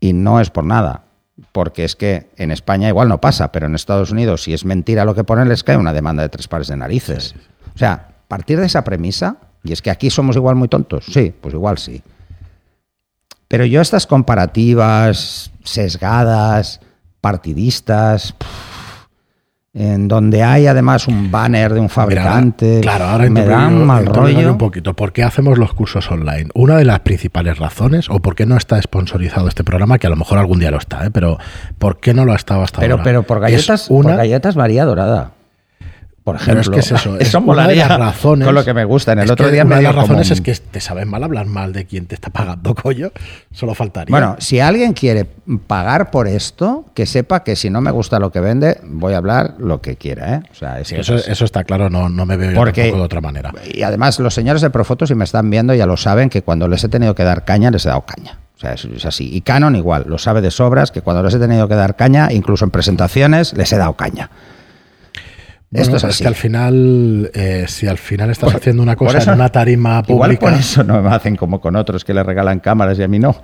Y no es por nada, porque es que en España igual no pasa, pero en Estados Unidos, si es mentira lo que ponen, les cae una demanda de tres pares de narices. O sea, partir de esa premisa, y es que aquí somos igual muy tontos, sí, pues igual sí. Pero yo estas comparativas sesgadas, partidistas, pff, en donde hay además un banner de un fabricante. claro, ahora me dan mal rollo. un poquito. ¿Por qué hacemos los cursos online? Una de las principales razones, o por qué no está sponsorizado este programa, que a lo mejor algún día lo está, ¿eh? pero ¿por qué no lo ha estado hasta pero, ahora? Pero por galletas, una... por galletas María Dorada. Por ejemplo, es que es eso. eso molaría las razones, con lo que me gusta. En el otro día una me de las razones es que te sabes mal hablar mal de quien te está pagando, coño. Solo faltaría. Bueno, si alguien quiere pagar por esto, que sepa que si no me gusta lo que vende, voy a hablar lo que quiera. ¿eh? O sea, es sí, eso, eso, está claro, no, no me veo yo Porque, tampoco de otra manera. Y además, los señores de Profoto, si me están viendo, ya lo saben que cuando les he tenido que dar caña, les he dado caña. O sea, es, es así. Y Canon igual, lo sabe de sobras, que cuando les he tenido que dar caña, incluso en presentaciones, les he dado caña. Esto es, así. que al final, eh, si al final estás haciendo una cosa en una tarima pública. Igual por eso no me hacen como con otros que le regalan cámaras y a mí no.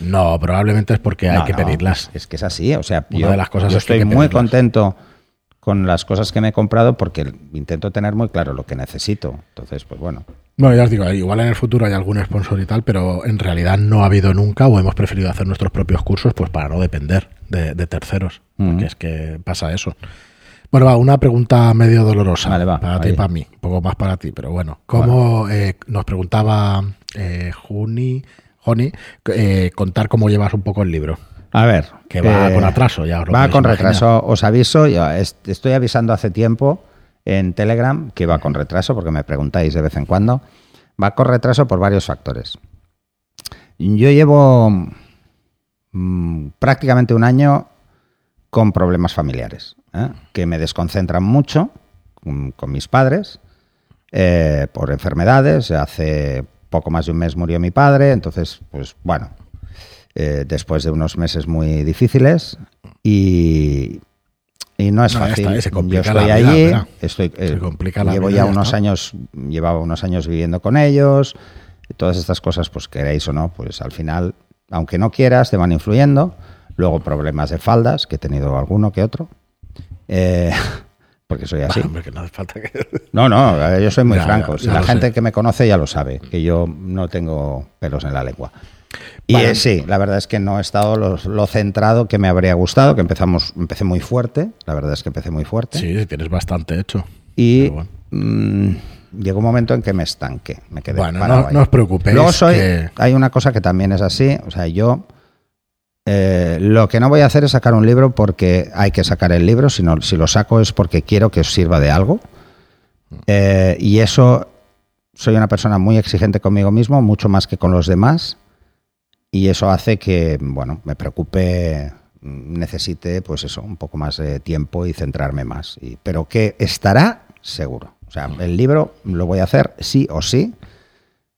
No, probablemente es porque hay que pedirlas. Es que es así. O sea, yo, de las cosas yo estoy muy contento con las cosas que me he comprado porque intento tener muy claro lo que necesito. Entonces, pues bueno. Bueno, ya os digo, igual en el futuro hay algún sponsor y tal, pero en realidad no ha habido nunca o hemos preferido hacer nuestros propios cursos pues para no depender de, terceros. Porque es que pasa eso. Bueno, va, una pregunta medio dolorosa para ti y para mí, un poco más para ti, pero bueno. ¿Cómo eh, nos preguntaba eh, Juni, Joni, eh, contar cómo llevas un poco el libro? A ver. Que va con atraso ya. va con retraso, os aviso, ya estoy avisando hace tiempo en Telegram que va con retraso, porque me preguntáis de vez en cuando. Va con retraso por varios factores. Yo llevo mm, prácticamente un año con problemas familiares. ¿Eh? que me desconcentran mucho con, mis padres eh, por enfermedades. Hace poco más de un mes murió mi padre, entonces, pues bueno, eh, después de unos meses muy difíciles y, y no es fácil. Yo estoy allí, estoy, llevo ya unos años, llevaba unos años viviendo con ellos, todas estas cosas, pues queréis o no, pues al final, aunque no quieras, te van influyendo. Luego problemas de faldas, que he tenido alguno que otro. Eh, porque soy así. no, no, yo soy muy franco. la gente que me conoce ya lo sabe, que yo no tengo pelos en la lengua. Y eh, sí, la verdad es que no he estado lo, centrado que me habría gustado, que empezamos, empecé muy fuerte, la verdad es que empecé muy fuerte. Sí, tienes bastante hecho. Y mm, llegó un momento en que me estanqué, me quedé Bueno, no, os preocupéis. Luego soy, hay una cosa que también es así, o sea, yo eh, lo que no voy a hacer es sacar un libro porque hay que sacar el libro, sino si lo saco es porque quiero que os sirva de algo. Eh, y eso, soy una persona muy exigente conmigo mismo, mucho más que con los demás. Y eso hace que, bueno, me preocupe, necesite, pues eso, un poco más de tiempo y centrarme más. pero que estará seguro. O sea, el libro lo voy a hacer sí o sí,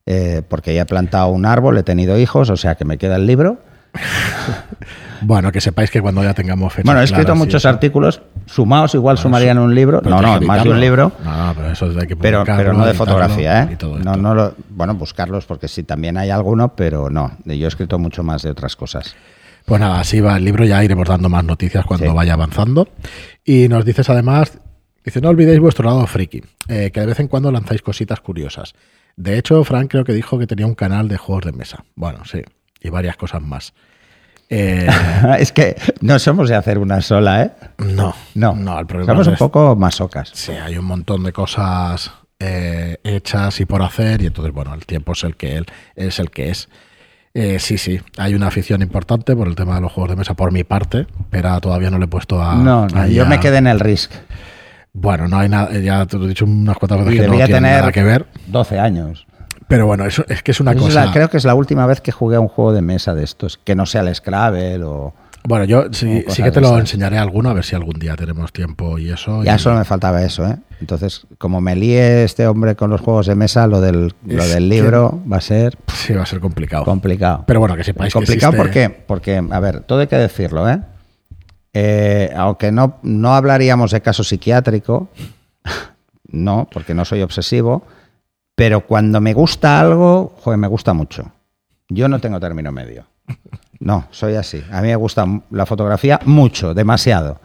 eh, porque ya he plantado un árbol, he tenido hijos, o sea que me queda el libro bueno, que sepáis que cuando ya tengamos fecha. Bueno, he escrito muchos artículos, sumados igual sumarían un libro. No, no, más de un libro. No, pero eso hay que pero, pero no de fotografía, ¿eh? No, no lo, bueno, buscarlos porque sí también hay alguno, pero no. Yo he escrito mucho más de otras cosas. Pues nada, así va el libro, ya iremos dando más noticias cuando vaya avanzando. Y nos dices además, dice, no olvidéis vuestro lado friki, eh, que de vez en cuando lanzáis cositas curiosas. De hecho, Frank creo que dijo que tenía un canal de juegos de mesa. Bueno, sí, y varias cosas más. Eh, es que no somos de hacer una sola, ¿eh? No, no, no el problema somos un poco masocas. Sí, hay un montón de cosas eh, hechas y por hacer y entonces, bueno, el tiempo es el que él es el que es. Eh, sí, sí, hay una afición importante por el tema de los juegos de mesa por mi parte, pero todavía no le he puesto a... No, yo me quedé en el Risk. Bueno, no hay nada, ya te lo he dicho unas cuantas veces que no tiene nada que ver. 12 años. Pero bueno, eso es que es una cosa. creo que es la última vez que jugué a un juego de mesa de estos, que no sea el Scrabble o. Bueno, yo sí, sí que te lo enseñaré alguno, a ver si algún día tenemos tiempo y eso. Ya solo me faltaba eso, ¿eh? Entonces, como me líe este hombre con los juegos de mesa, lo del, lo del libro va a ser... Sí, va a ser complicado. Complicado. Pero bueno, que sepáis complicado que ¿por qué? Porque, a ver, todo hay que decirlo, ¿eh? eh aunque no, no hablaríamos de caso psiquiátrico, no, porque no soy obsesivo, pero cuando me gusta algo, joder, me gusta mucho. Yo no tengo término medio. No, soy así. A mí me gusta la fotografía mucho, demasiado.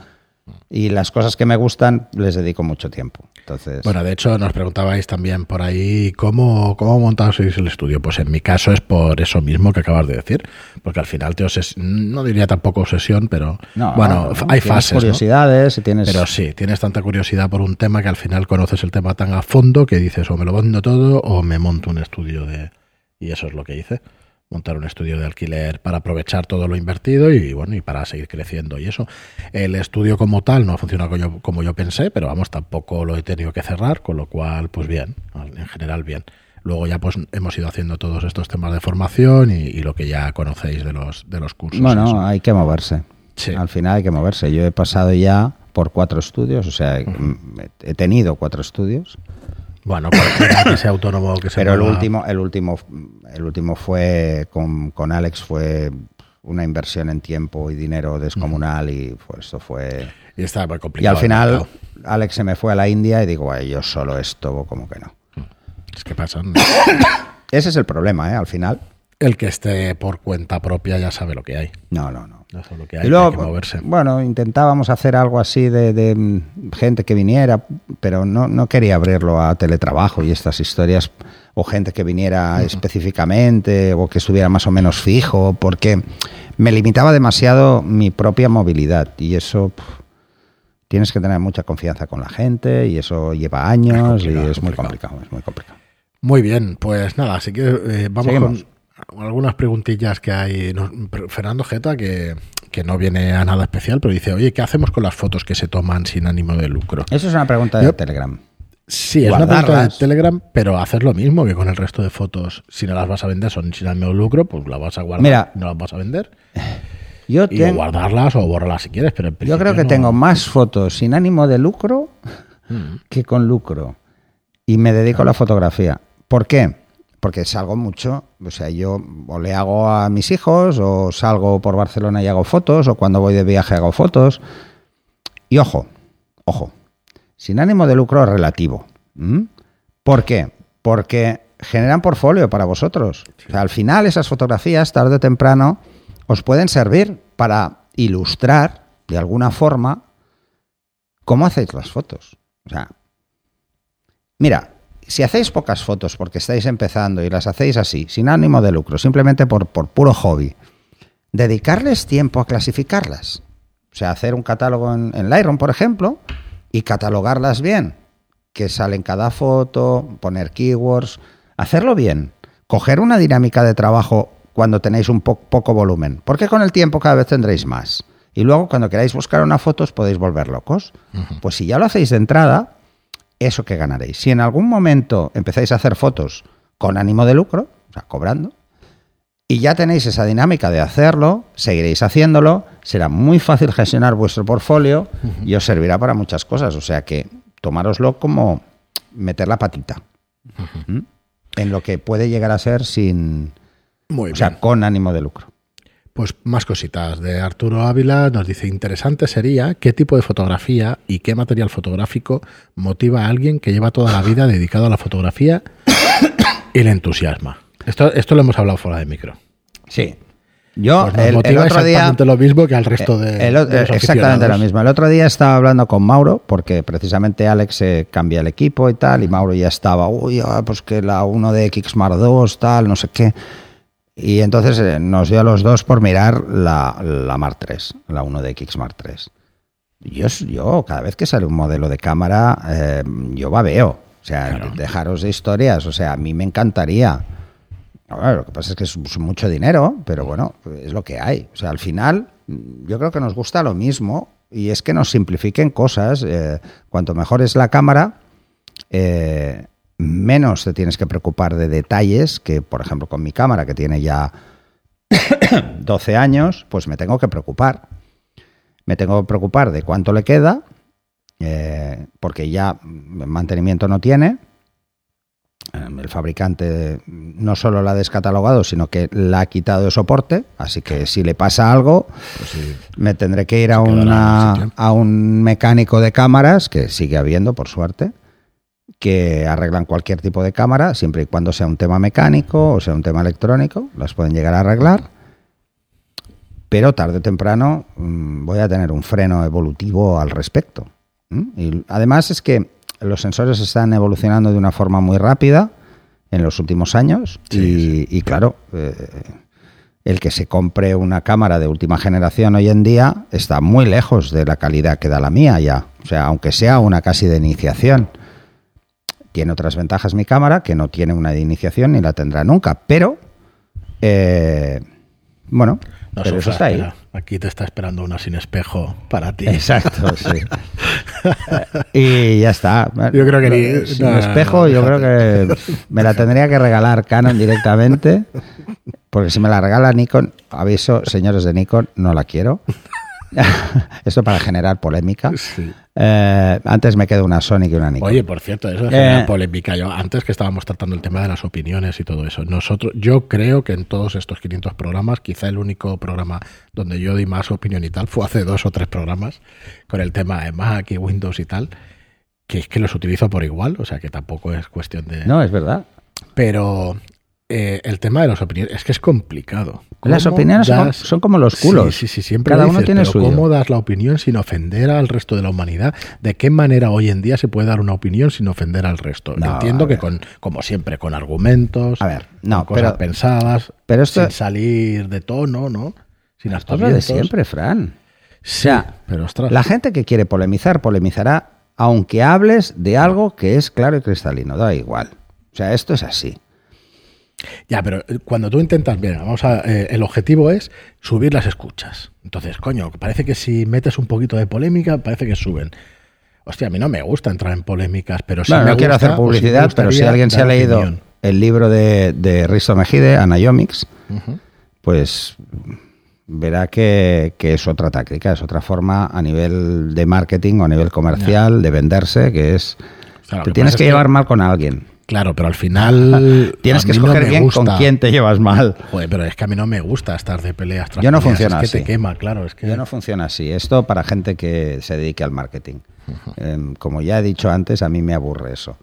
Y las cosas que me gustan les dedico mucho tiempo. Entonces, Bueno, de hecho, nos preguntabais también por ahí cómo, cómo montasteis el estudio. Pues en mi caso es por eso mismo que acabas de decir. Porque al final te obses- no diría tampoco obsesión, pero no, bueno, no, hay fases. ¿no? curiosidades y tienes. Pero sí, tienes tanta curiosidad por un tema que al final conoces el tema tan a fondo que dices o me lo vendo todo o me monto un estudio de... Y eso es lo que hice. Montar un estudio de alquiler para aprovechar todo lo invertido y bueno, y para seguir creciendo y eso. El estudio como tal no ha funcionado como yo, como yo pensé, pero vamos, tampoco lo he tenido que cerrar, con lo cual, pues bien, en general bien. Luego ya pues hemos ido haciendo todos estos temas de formación y, y lo que ya conocéis de los, de los cursos. bueno, eso. hay que moverse. Sí. Al final hay que moverse. Yo he pasado ya por cuatro estudios, o sea, he tenido cuatro estudios. Bueno, que sea autónomo que se Pero el último, el último, el último fue con, con Alex fue una inversión en tiempo y dinero descomunal y pues eso fue. Y está muy Y complicado. al final. Alex se me fue a la India y digo, "Ay, yo solo esto, como que no. Es que pasan. Ese es el problema, ¿eh? Al final. El que esté por cuenta propia ya sabe lo que hay. No, no, no. Ya sabe lo que hay, Y luego, que hay que moverse. bueno, intentábamos hacer algo así de, de, mm, gente que viniera, pero no, no quería abrirlo a teletrabajo y estas historias, o gente que viniera específicamente, o que estuviera más o menos fijo, porque me limitaba demasiado mi propia movilidad y eso tienes que tener mucha confianza con la gente y eso lleva años y es muy complicado. complicado, es muy complicado. Muy bien, pues nada, así que eh, vamos Seguimos. con algunas preguntillas que hay. Fernando Geta, que, que no viene a nada especial, pero dice, oye, ¿qué hacemos con las fotos que se toman sin ánimo de lucro? Eso es una pregunta de Yo- Telegram. Sí, es una pregunta de. Telegram, pero hacer lo mismo que con el resto de fotos. Si no las vas a vender, son sin ánimo de lucro, pues las vas a guardar Mira. y no las vas a vender. Yo Y tengo- guardarlas o borrarlas si quieres, pero en Yo creo que no- tengo más fotos sin ánimo de lucro Mm. que con lucro. Y me dedico a la fotografía. ¿Por qué? Porque salgo mucho. O sea, yo o le hago a mis hijos, o salgo por Barcelona y hago fotos, o cuando voy de viaje hago fotos. Y ojo, ojo, sin ánimo de lucro relativo. ¿Por qué? Porque generan portfolio para vosotros. O sea, al final esas fotografías, tarde o temprano, os pueden servir para ilustrar de alguna forma cómo hacéis las fotos. O sea, mira, si hacéis pocas fotos porque estáis empezando y las hacéis así, sin ánimo de lucro, simplemente por, por puro hobby, dedicarles tiempo a clasificarlas. O sea, hacer un catálogo en, en Lightroom, por ejemplo, y catalogarlas bien. Que sale en cada foto, poner keywords, hacerlo bien. Coger una dinámica de trabajo cuando tenéis un po- poco volumen. Porque con el tiempo cada vez tendréis más. Y luego cuando queráis buscar una foto os podéis volver locos. Pues si ya lo hacéis de entrada, eso que ganaréis. Si en algún momento empezáis a hacer fotos con ánimo de lucro, o sea, cobrando, y ya tenéis esa dinámica de hacerlo, seguiréis haciéndolo, será muy fácil gestionar vuestro portfolio y os servirá para muchas cosas. O sea que tomároslo como meter la patita en lo que puede llegar a ser sin, Muy o sea, con ánimo de lucro. Pues más cositas de Arturo Ávila nos dice, interesante sería qué tipo de fotografía y qué material fotográfico motiva a alguien que lleva toda la vida dedicado a la fotografía y le entusiasma. Esto, esto lo hemos hablado fuera de micro. Sí. Yo Pues nos el, el motiva otro día... exactamente lo mismo que al resto de, El los exactamente lo mismo. El otro día estaba hablando con Mauro, porque precisamente Alex se cambia el equipo y tal, y Mauro ya estaba, uy, ah, pues que la 1 de Xmar 2, tal, no sé qué. Y entonces eh, nos dio a los dos por mirar la, la Mar 3, la 1 de Xmar 3. Yo, yo, cada vez que sale un modelo de cámara, eh, yo babeo. O sea, Claro. dejaros de historias. O sea, a mí me encantaría. Ahora, lo que pasa es que es, es mucho dinero, pero bueno, es lo que hay. O sea, al final, mm, yo creo que nos gusta lo mismo y es que nos simplifiquen cosas. eh, cuanto mejor es la cámara, eh, menos te tienes que preocupar de detalles que, por ejemplo, con mi cámara, que tiene ya 12 años, pues me tengo que preocupar. Me tengo que preocupar de cuánto le queda, eh, porque ya mantenimiento no tiene. Eh, El fabricante no solo la ha descatalogado, sino que la ha quitado de soporte, así que si le pasa algo, Pues sí. me tendré que ir a, una, a un mecánico de cámaras, que sigue habiendo, por suerte, que arreglan cualquier tipo de cámara, siempre y cuando sea un tema mecánico o sea un tema electrónico, las pueden llegar a arreglar. pero tarde o temprano mm, voy a tener un freno evolutivo al respecto. Y además es que los sensores están evolucionando de una forma muy rápida en los últimos años y, claro, eh, el que se compre una cámara de última generación hoy en día está muy lejos de la calidad que da la mía ya. O sea, aunque sea una casi de iniciación. Tiene otras ventajas mi cámara, que no tiene una de iniciación ni la tendrá nunca, pero eh, bueno, pero eso está ahí. Aquí te está esperando una sin espejo para ti. Exacto, sí. y ya está. Yo creo que ni, sin espejo, yo creo que me la tendría que regalar Canon directamente, porque si me la regala Nikon, aviso, señores de Nikon, no la quiero. Esto para generar polémica. Eh, antes me quedo una Sony que una Nikon. Oye, por cierto, eso de generar eh, polémica. Yo, antes que estábamos tratando el tema de las opiniones y todo eso, nosotros, yo creo que en todos estos 500 programas, quizá el único programa donde yo di más opinión y tal fue hace dos o tres programas con el tema de Mac y Windows y tal, que es que los utilizo por igual, o sea que tampoco es cuestión de... No, es verdad. Pero eh, el tema de las opiniones es que es complicado. Las opiniones son, como los culos. Sí, sí, siempre Cada uno tiene su. ¿Cómo das la opinión sin ofender al resto de la humanidad? ¿De qué manera hoy en día se puede dar una opinión sin ofender al resto? Entiendo que con, como siempre, con argumentos, a ver, no, con cosas pensadas, pero sin salir de tono, ¿no? Sin esto de siempre, Fran. Sí, pero ostras. La gente que quiere polemizar, polemizará aunque hables de algo que es claro y cristalino, da igual. O sea, esto es así. Ya, pero eh, cuando tú intentas, bien, vamos a, eh, el objetivo es subir las escuchas. Entonces, coño, parece que si metes un poquito de polémica, parece que suben. Hostia, a mí no me gusta entrar en polémicas, pero sí no quiero hacer publicidad, pero si alguien se ha leído el libro de, de Risto Mejide, Anayomics, pues verá que, es otra táctica, es otra forma a nivel de marketing o a nivel comercial de venderse, que es... te tienes que llevar mal con alguien. Claro, pero al final. Tienes que escoger bien con quién te llevas mal. Joder, pero es que a mí no me gusta estar de peleas tras Yo no funciona es que te quema, claro. Es que... Yo no funciona así. Esto para gente que se dedique al marketing. Em, como ya he dicho antes, a mí me aburre eso.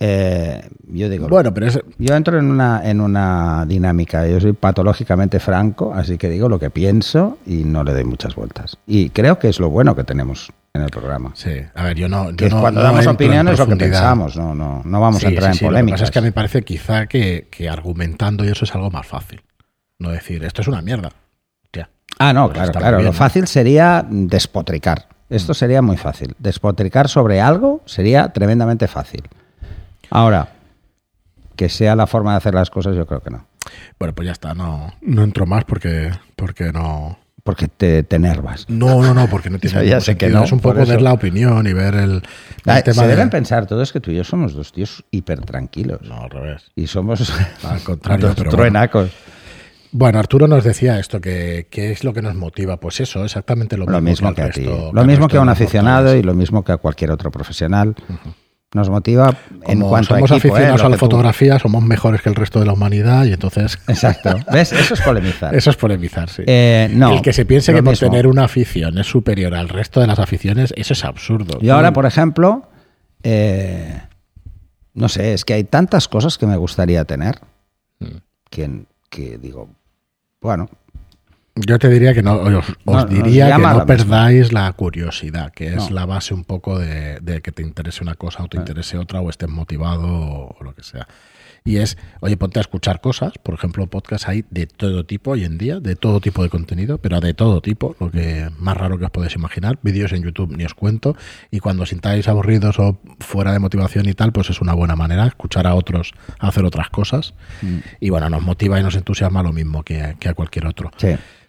Eh, yo digo. Bueno, pero Yo entro en una, en una dinámica. Yo soy patológicamente franco, así que digo lo que pienso y no le doy muchas vueltas. Y creo que es lo bueno que tenemos en el programa. Sí, a ver, yo no. cuando damos opiniones lo que pensamos, no, no, no vamos a entrar en polémicas. Lo que pasa es que me parece quizá que, argumentando y eso es algo más fácil. No decir, esto es una mierda. ah, no, claro, claro. Lo fácil sería despotricar. Esto mm. sería muy fácil. Despotricar sobre algo sería tremendamente fácil. Ahora, que sea la forma de hacer las cosas, yo creo que no. Bueno, pues ya está, no, no entro más porque, porque no, porque te, te enervas. No, no, no, porque no tiene ya sé que no, Es un poco ver la opinión y ver el, ah, tema Se deben pensar todos que tú y yo somos dos tíos hiper tranquilos. No, al revés. Y somos al contrario, dos truenacos. Bueno. Arturo nos decía esto, que, que, es lo que nos motiva. Pues eso, exactamente lo, lo mismo, que, a ti. Lo mismo que a un aficionado y lo mismo que a cualquier otro profesional nos motiva en cuanto somos a equipo, aficionados ¿eh? a la fotografía, somos mejores que el resto de la humanidad y entonces... Exacto. ¿Ves? Eso es polemizar. Eso es polemizar, sí. Eh, no, el que se piense que por tener una afición es superior al resto de las aficiones, eso es absurdo. Y ahora, por ejemplo, eh, no sé, es que hay tantas cosas que me gustaría tener mm. que, que digo, bueno, yo te diría que no, os, diría que no perdáis la curiosidad, que es la base un poco de, de, que te interese una cosa o te interese otra o estés motivado o lo que sea. Y es, oye, ponte a escuchar cosas, por ejemplo, podcast hay de todo tipo hoy en día, de todo tipo de contenido, pero de todo tipo, lo que más raro que os podéis imaginar. Vídeos en YouTube ni os cuento. Y cuando sintáis aburridos o fuera de motivación y tal, pues es una buena manera escuchar a otros hacer otras cosas. Mm. Y bueno, nos motiva y nos entusiasma lo mismo que, a cualquier otro.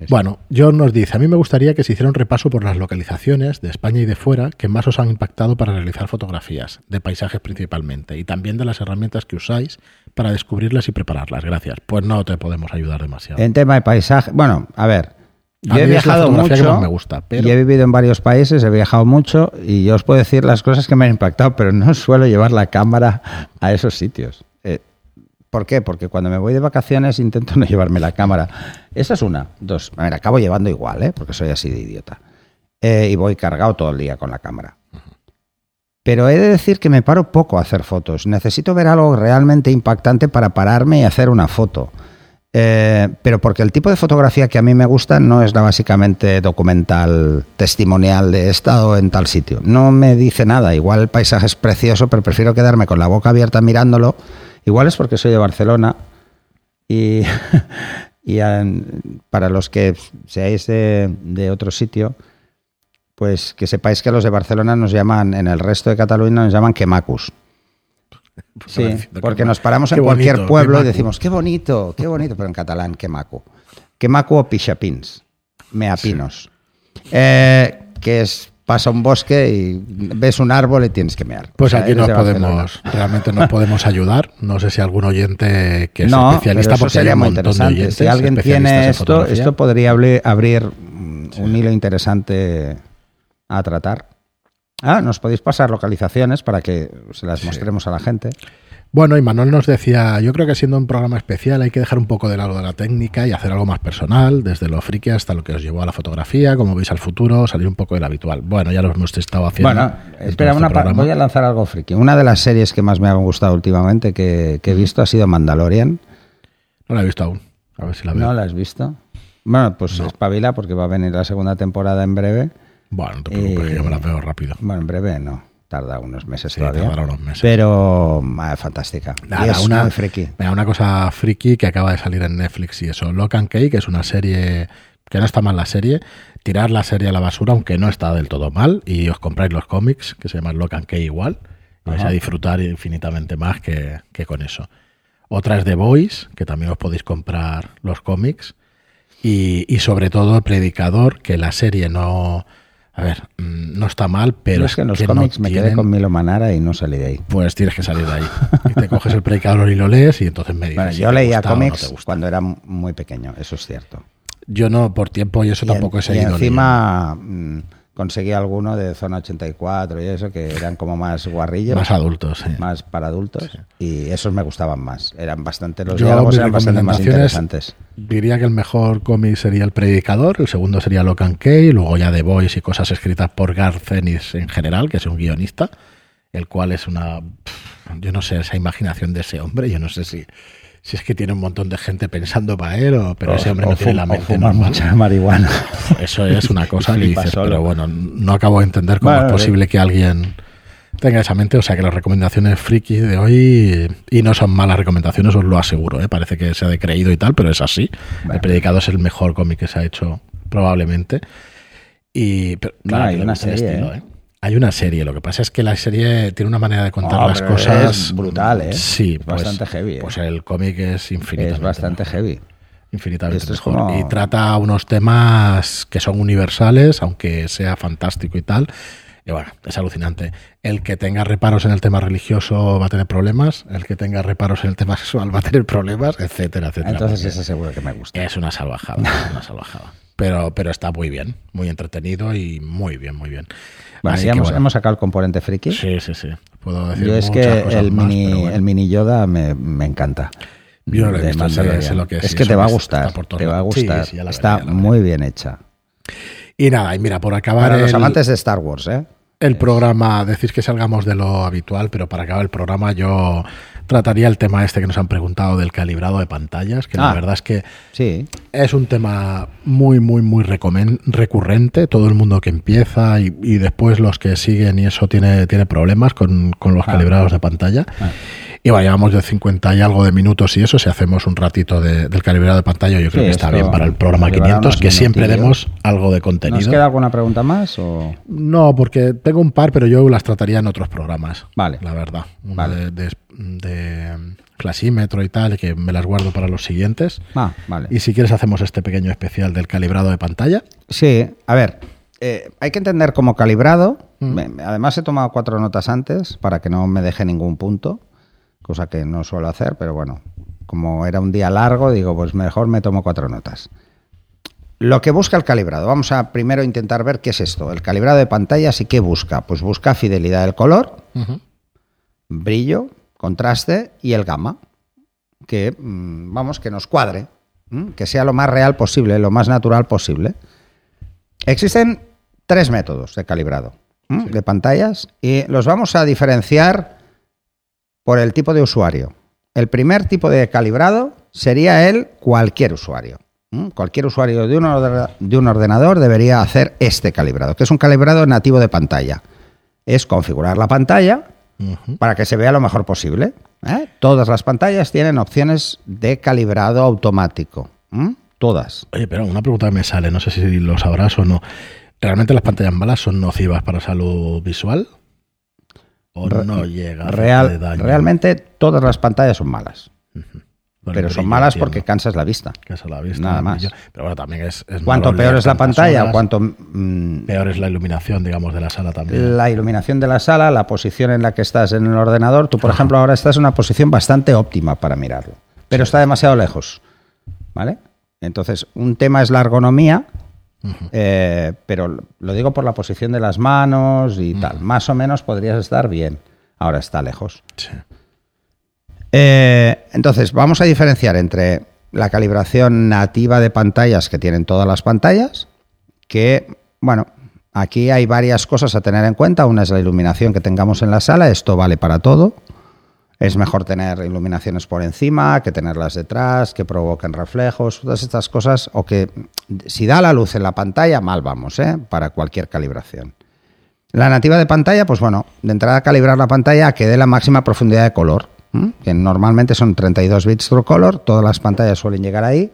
Bueno, John nos dice, a mí me gustaría que se hiciera un repaso por las localizaciones de España y de fuera que más os han impactado para realizar fotografías, de paisajes principalmente, y también de las herramientas que usáis para descubrirlas y prepararlas. Gracias. Pues no te podemos ayudar demasiado. En tema de paisaje, bueno, a ver, yo he viajado mucho me gusta, y he vivido en varios países, he viajado mucho y yo os puedo decir las cosas que me han impactado, pero no suelo llevar la cámara a esos sitios. ¿Por qué? Porque cuando me voy de vacaciones intento no llevarme la cámara. Esa es una. Dos, me la acabo llevando igual, ¿eh? porque soy así de idiota. Eh, y voy cargado todo el día con la cámara. Pero he de decir que me paro poco a hacer fotos. Necesito ver algo realmente impactante para pararme y hacer una foto. Eh, pero porque el tipo de fotografía que a mí me gusta no es la básicamente documental, testimonial de estado en tal sitio. No me dice nada. Igual el paisaje es precioso, pero prefiero quedarme con la boca abierta mirándolo. Igual es porque soy de Barcelona y, y para los que seáis de, de otro sitio, pues que sepáis que los de Barcelona nos llaman, en el resto de Cataluña nos llaman quemacus. Sí, porque nos paramos en cualquier pueblo y decimos, qué bonito, qué bonito, pero en catalán. Qué maco o pichapins, meapinos. Eh, que es, pasa un bosque y ves un árbol y tienes que mear. Pues aquí nos podemos, realmente nos podemos ayudar. No sé si algún oyente que es especialista, porque sería muy interesante. si alguien tiene esto, esto podría abrir un hilo interesante a tratar. Ah, nos podéis pasar localizaciones para que se las mostremos a la gente. Bueno, y Manuel nos decía, yo creo que siendo un programa especial hay que dejar un poco de lado de la técnica y hacer algo más personal, desde lo friki hasta lo que os llevó a la fotografía, como veis al futuro, salir un poco del habitual. Bueno, ya lo hemos estado haciendo. Bueno, espera, este una voy a lanzar algo friki. Una de las series que más me han gustado últimamente que, he visto ha sido Mandalorian. No la he visto aún. A ver si la veo. ¿No la has visto? Bueno, pues espabila porque va a venir la segunda temporada en breve. Bueno, no te preocupes, yo me la veo rápido. Bueno, en breve no. Tarda unos meses todavía. Unos meses. Pero ah, fantástica. Nada, una, muy friki. una cosa friki que acaba de salir en Netflix y eso. Lock and Cake es una serie que no está mal la serie. Tirar la serie a la basura, aunque no está del todo mal. Y os compráis los cómics, que se llaman Lock and Cake igual. Y vais a disfrutar infinitamente más que, que con eso. Otra es The Voice, que también os podéis comprar los cómics. Y, y sobre todo el Predicador, que la serie no a ver, mm, no está mal, pero es que en los cómics me quedé con Milo Manara y no salí de ahí. Pues tienes que salir de ahí. y te coges el predicador y lo lees y entonces me dices. Bueno, yo leía cómics cuando era muy pequeño, eso es cierto. Yo no, por tiempo y eso tampoco he seguido. Y encima, conseguí alguno de Zona 84 y eso, que eran como más guarrillos. Más adultos, sí. Más para adultos. Y esos me gustaban más. Eran bastante, los diálogos eran bastante más interesantes. Diría que el mejor cómic sería El Predicador, el segundo sería Locan Key, luego ya The Voice y cosas escritas por Garth Ennis en general, que es un guionista, el cual es una... Yo no sé, esa imaginación de ese hombre, yo no sé si si es que tiene un montón de gente pensando para él, o, pero ese hombre no tiene la mente normal. mucha marihuana. Eso es una cosa que dices, pero bueno, no acabo de entender cómo es posible que alguien tenga esa mente. O sea que las recomendaciones friki de hoy, y no son malas recomendaciones, os lo aseguro, ¿eh? parece que se ha decreído y tal, pero es así. El Predicado es el mejor cómic que se ha hecho, probablemente. Y pero, claro, hay una serie, estilo, ¿eh? ¿eh? Hay una serie, lo que pasa es que la serie tiene una manera de contar las cosas. Es brutal, ¿eh? Sí, pues, bastante heavy. ¿eh? Pues el cómic es infinito. Es bastante heavy. Infinitamente mejor. Y trata unos temas que son universales, aunque sea fantástico y tal. Y bueno, es alucinante. El que tenga reparos en el tema religioso va a tener problemas, el que tenga reparos en el tema sexual va a tener problemas, etcétera, etcétera. Entonces ese seguro que me gusta. Es una salvajada, una salvajada. Pero, pero está muy bien, muy entretenido y muy bien, muy bien. Bueno, hemos, sacado el componente friki. Sí, sí, sí. Puedo decir Yo es que el mini, el mini Yoda me, encanta. Yo no lo he visto, lo que es. que te va a gustar, te va a gustar. está muy bien hecha. Y nada, y mira, por acabar... Para los amantes de Star Wars, ¿eh? El programa, decís que salgamos de lo habitual, pero para acabar el programa yo trataría el tema este que nos han preguntado del calibrado de pantallas, que la ah, verdad es que sí. es un tema muy, muy, muy recurrente. Todo el mundo que empieza y, después los que siguen y eso tiene, tiene problemas con, los ah. calibrados de pantalla. Ah. Y vayamos de 50 y algo de minutos y eso, si hacemos un ratito del calibrado de pantalla, yo creo que está bien para el programa 500, que siempre demos algo de contenido. ¿Nos queda alguna pregunta más? O? No, porque tengo un par, pero yo las trataría en otros programas. Vale. La verdad. Vale. De, de, clasímetro y tal, que me las guardo para los siguientes. Ah, vale. Y si quieres hacemos este pequeño especial del calibrado de pantalla. Sí, a ver, eh, hay que entender como calibrado. Mm. Además he tomado cuatro notas antes para que no me deje ningún punto cosa que no suelo hacer, pero bueno, como era un día largo, digo, pues mejor me tomo cuatro notas. Lo que busca el calibrado, vamos a primero intentar ver qué es esto. El calibrado de pantallas y qué busca. Pues busca fidelidad del color, brillo, contraste y el gamma. Que, mm, vamos, que nos cuadre, que sea lo más real posible, lo más natural posible. Existen tres métodos de calibrado de pantallas y los vamos a diferenciar por el tipo de usuario. El primer tipo de calibrado sería el cualquier usuario. Cualquier usuario de un, de un ordenador debería hacer este calibrado, que es un calibrado nativo de pantalla. Es configurar la pantalla para que se vea lo mejor posible. ¿eh? Todas las pantallas tienen opciones de calibrado automático. Todas. Oye, pero una pregunta que me sale, no sé si lo sabrás o no. ¿Realmente las pantallas malas son nocivas para salud visual? ¿O no llega a real, Realmente todas las pantallas son malas pero son malas porque cansas la vista. Cansas la vista. Nada más. Pero bueno, también es. cuanto peor es la pantalla, cuanto. Mm, peor es la iluminación, digamos, de la sala también. La iluminación de la sala, la posición en la que estás en el ordenador. Tú, por ejemplo, ahora estás en una posición bastante óptima para mirarlo, pero está demasiado lejos. ¿Vale? Entonces, un tema es la ergonomía, eh, pero lo digo por la posición de las manos y tal. Más o menos podrías estar bien. Ahora está lejos. Sí. Eh, entonces, vamos a diferenciar entre la calibración nativa de pantallas que tienen todas las pantallas, que, bueno, aquí hay varias cosas a tener en cuenta. Una es la iluminación que tengamos en la sala, esto vale para todo. Es mejor tener iluminaciones por encima que tenerlas detrás, que provoquen reflejos, todas estas cosas, o que si da la luz en la pantalla, mal vamos, ¿eh? para cualquier calibración. La nativa de pantalla, pues bueno, de entrada calibrar la pantalla a que dé la máxima profundidad de color que normalmente son 32 bits true color, todas las pantallas suelen llegar ahí.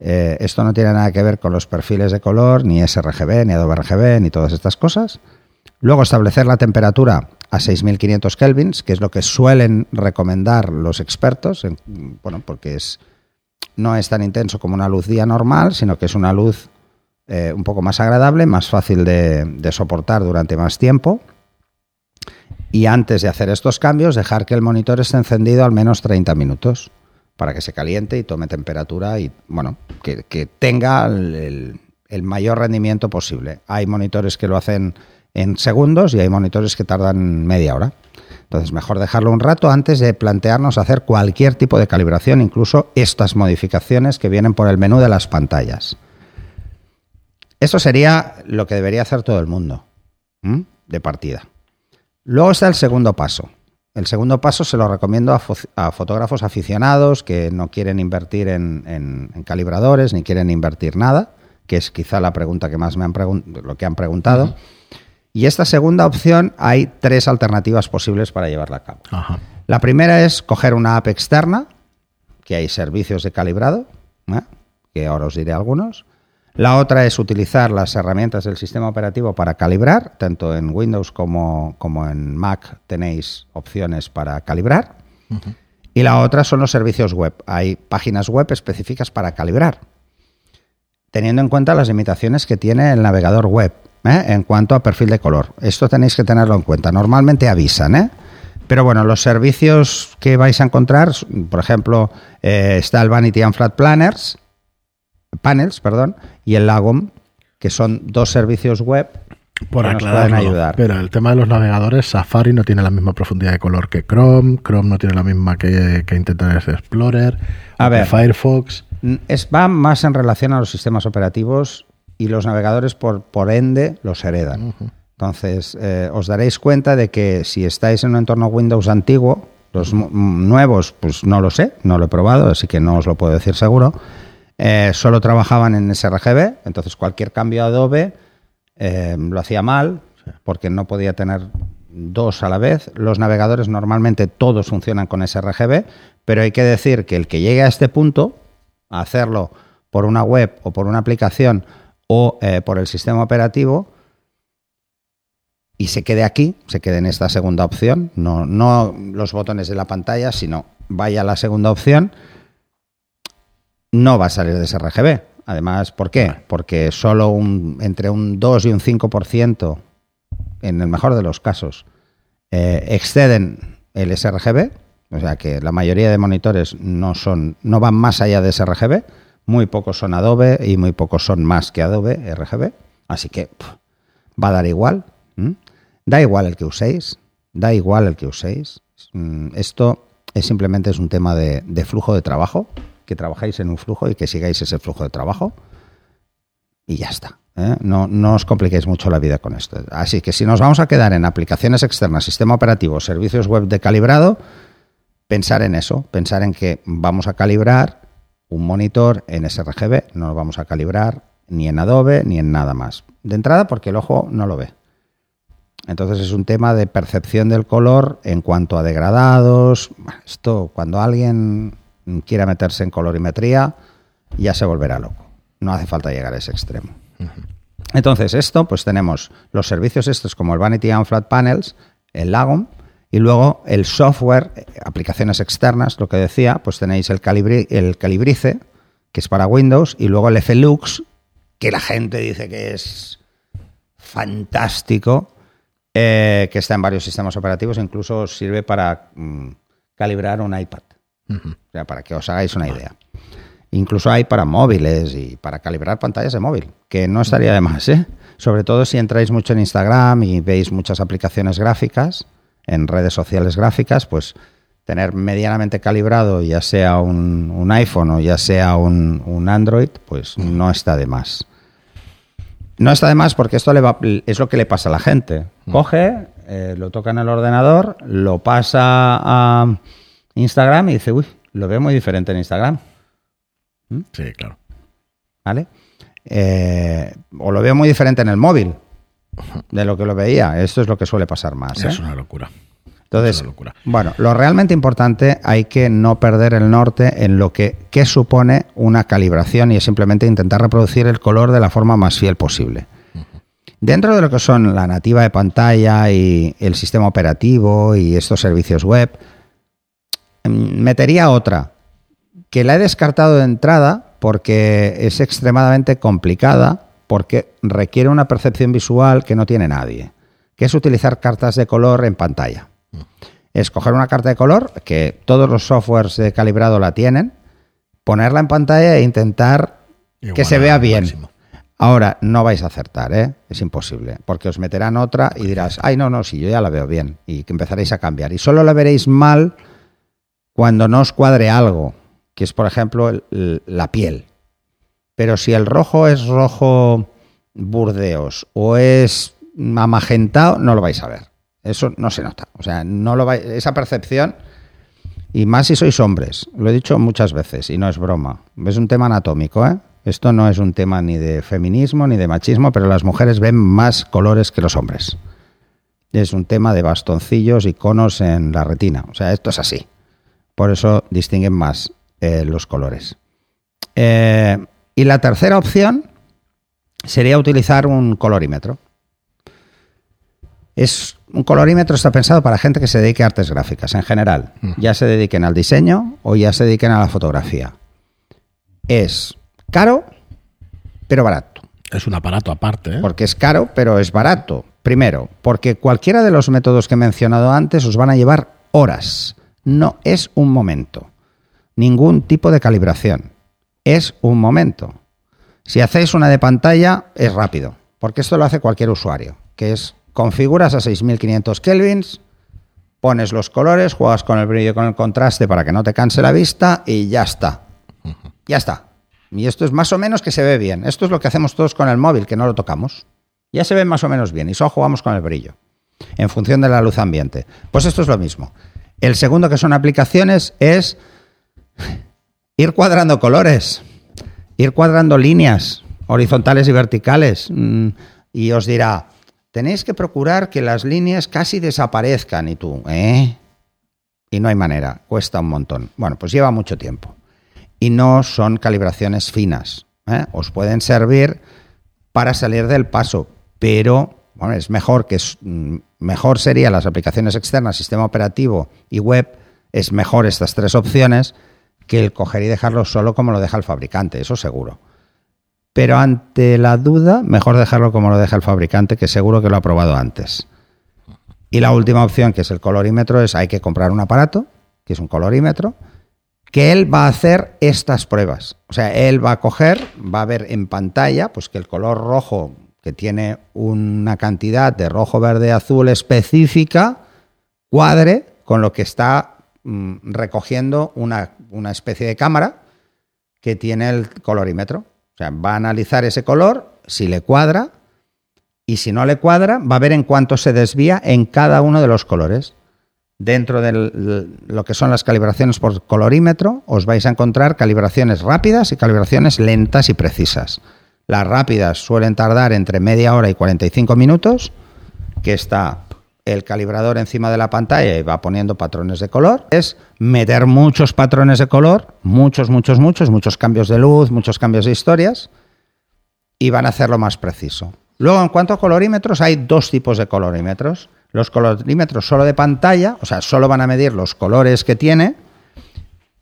Eh, esto no tiene nada que ver con los perfiles de color, ni sRGB, ni Adobe RGB, ni todas estas cosas. Luego establecer la temperatura a 6500 kelvins, que es lo que suelen recomendar los expertos, bueno, porque es, no es tan intenso como una luz día normal, sino que es una luz eh, un poco más agradable, más fácil de soportar durante más tiempo y antes de hacer estos cambios dejar que el monitor esté encendido al menos 30 minutos para que se caliente y tome temperatura y bueno, que, tenga el, mayor rendimiento posible. Hay monitores que lo hacen en segundos y hay monitores que tardan media hora. Entonces, mejor dejarlo un rato antes de plantearnos hacer cualquier tipo de calibración, incluso estas modificaciones que vienen por el menú de las pantallas. Eso sería lo que debería hacer todo el mundo de partida. Luego está el segundo paso. El segundo paso se lo recomiendo a, fotógrafos aficionados que no quieren invertir en, calibradores ni quieren invertir nada, que es quizá la pregunta que más me han lo que han preguntado. Y esta segunda opción hay tres alternativas posibles para llevarla a cabo. La primera es coger una app externa, que hay servicios de calibrado, ¿eh? que ahora os diré algunos. La otra es utilizar las herramientas del sistema operativo para calibrar, tanto en Windows como, como en Mac tenéis opciones para calibrar. Y la otra son los servicios web. Hay páginas web específicas para calibrar, teniendo en cuenta las limitaciones que tiene el navegador web ¿eh? en cuanto a perfil de color. Esto tenéis que tenerlo en cuenta. Normalmente avisan, ¿eh? Pero bueno, los servicios que vais a encontrar, por ejemplo, eh, está el Vanity and Flat Planners, Panels, perdón, y el Lagom, que son dos servicios web por que nos pueden ayudar. Pero el tema de los navegadores, Safari no tiene la misma profundidad de color que Chrome, Chrome no tiene la misma que, que Internet Explorer, a ver, Firefox. Es, va más en relación a los sistemas operativos y los navegadores, por, por ende, los heredan. Entonces, eh, os daréis cuenta de que si estáis en un entorno Windows antiguo, los nuevos, pues no lo sé, no lo he probado, así que no os lo puedo decir seguro eh, solo trabajaban en sRGB, entonces cualquier cambio a Adobe eh, lo hacía mal porque no podía tener dos a la vez. Los navegadores normalmente todos funcionan con sRGB, pero hay que decir que el que llegue a este punto, a hacerlo por una web o por una aplicación o eh, por el sistema operativo, y se quede aquí, se quede en esta segunda opción, no, no los botones de la pantalla, sino vaya a la segunda opción, no va a salir de ese RGB. Además, ¿por qué? Porque solo un, entre un 2 y un 5%, en el mejor de los casos, eh, exceden el sRGB, o sea que la mayoría de monitores no, son, no van más allá de sRGB, muy pocos son Adobe y muy pocos son más que Adobe RGB, así que va a dar igual. Da igual el que uséis, da igual el que uséis. Mm, esto es simplemente es un tema de flujo de trabajo que trabajáis en un flujo y que sigáis ese flujo de trabajo. Y ya está. ¿eh? No, no os compliquéis mucho la vida con esto. Así que si nos vamos a quedar en aplicaciones externas, sistema operativo, servicios web de calibrado, pensar en eso, pensar en que vamos a calibrar un monitor en sRGB, no lo vamos a calibrar ni en Adobe ni en nada más. De entrada porque el ojo no lo ve. Entonces es un tema de percepción del color en cuanto a degradados. Esto, cuando alguien quiera meterse en colorimetría, ya se volverá loco. No hace falta llegar a ese extremo. Entonces, esto, pues tenemos los servicios estos como el Vanity and Flat Panels, el Lagom, y luego el software, aplicaciones externas, lo que decía, pues tenéis el, el Calibrice, que es para Windows, y luego el FLux, que la gente dice que es fantástico, eh, que está en varios sistemas operativos, incluso sirve para mm, calibrar un iPad. O sea, para que os hagáis una idea. Incluso hay para móviles y para calibrar pantallas de móvil, que no estaría de más, ¿eh? Sobre todo si entráis mucho en Instagram y veis muchas aplicaciones gráficas, en redes sociales gráficas, pues tener medianamente calibrado ya sea un, iPhone o ya sea un, Android, pues no está de más. No está de más porque esto le va, es lo que le pasa a la gente. Coge, eh, lo toca en el ordenador, lo pasa a Instagram y dice, uy, lo veo muy diferente en Instagram. ¿Mm? Sí, claro. ¿Vale? Eh, o lo veo muy diferente en el móvil de lo que lo veía. Esto es lo que suele pasar más. Es ¿eh? una locura. Entonces, bueno, lo realmente importante hay que no perder el norte en lo que supone una calibración y es simplemente intentar reproducir el color de la forma más fiel posible. Dentro de lo que son la nativa de pantalla y el sistema operativo y estos servicios web, mm, metería otra, que la he descartado de entrada porque es extremadamente complicada, porque requiere una percepción visual que no tiene nadie, que es utilizar cartas de color en pantalla. Escoger una carta de color, que todos los softwares de calibrado la tienen, ponerla en pantalla e intentar que se vea bien. Ahora, no vais a acertar, ¿eh? es imposible, porque os meterán otra y dirás, ay, no, no, si yo ya la veo bien, y que empezaréis a cambiar. Y solo la veréis mal cuando no os cuadre algo que es, por ejemplo, la piel. Pero si el rojo es rojo burdeos o es amagentado, no lo vais a ver. Eso no se nota. O sea, no lo vais, esa percepción, y más si sois hombres, lo he dicho muchas veces y no es broma. Es un tema anatómico, ¿eh? Esto no es un tema ni de feminismo ni de machismo, pero las mujeres ven más colores que los hombres. Es un tema de bastoncillos y conos en la retina. O sea, esto es así. Por eso distinguen más eh, los colores. Eh, y la tercera opción sería utilizar un colorímetro. Es un colorímetro está pensado para gente que se dedique a artes gráficas en general, mm. ya se dediquen al diseño o ya se dediquen a la fotografía. Es caro, pero barato. Es un aparato aparte. ¿eh? Porque es caro, pero es barato. Primero, porque cualquiera de los métodos que he mencionado antes os van a llevar horas. No es un momento ningún tipo de calibración. Es un momento. Si hacéis una de pantalla, es rápido, porque esto lo hace cualquier usuario, que es configuras a 6500 kelvins, pones los colores, juegas con el brillo y con el contraste para que no te canse la vista y ya está. Ya está. Y esto es más o menos que se ve bien. Esto es lo que hacemos todos con el móvil, que no lo tocamos. Ya se ve más o menos bien y solo jugamos con el brillo, en función de la luz ambiente. Pues esto es lo mismo. El segundo, que son aplicaciones, es ir cuadrando colores, ir cuadrando líneas horizontales y verticales. Mm, y os dirá, tenéis que procurar que las líneas casi desaparezcan. Y tú, ¿eh? Y no hay manera, cuesta un montón. Bueno, pues lleva mucho tiempo. Y no son calibraciones finas. ¿eh? Os pueden servir para salir del paso, pero bueno, es mejor que mm, mejor sería las aplicaciones externas, sistema operativo y web, es mejor estas tres opciones que el coger y dejarlo solo como lo deja el fabricante, eso seguro. Pero ante la duda, mejor dejarlo como lo deja el fabricante, que seguro que lo ha probado antes. Y la última opción, que es el colorímetro, es hay que comprar un aparato, que es un colorímetro, que él va a hacer estas pruebas. O sea, él va a coger, va a ver en pantalla, pues que el color rojo, que tiene una cantidad de rojo, verde, azul específica, cuadre con lo que está recogiendo una una especie de cámara que tiene el colorímetro. O sea, va a analizar ese color, si le cuadra, y si no le cuadra, va a ver en cuánto se desvía en cada uno de los colores. dentro de lo que son las calibraciones por colorímetro, os vais a encontrar calibraciones rápidas y calibraciones lentas y precisas. Las rápidas suelen tardar entre media hora y 45 minutos, que está el calibrador encima de la pantalla y va poniendo patrones de color. Es meter muchos patrones de color, muchos, muchos, muchos, muchos cambios de luz, muchos cambios de historias, y van a hacerlo más preciso. Luego, en cuanto a colorímetros, hay dos tipos de colorímetros. Los colorímetros solo de pantalla, o sea, solo van a medir los colores que tiene,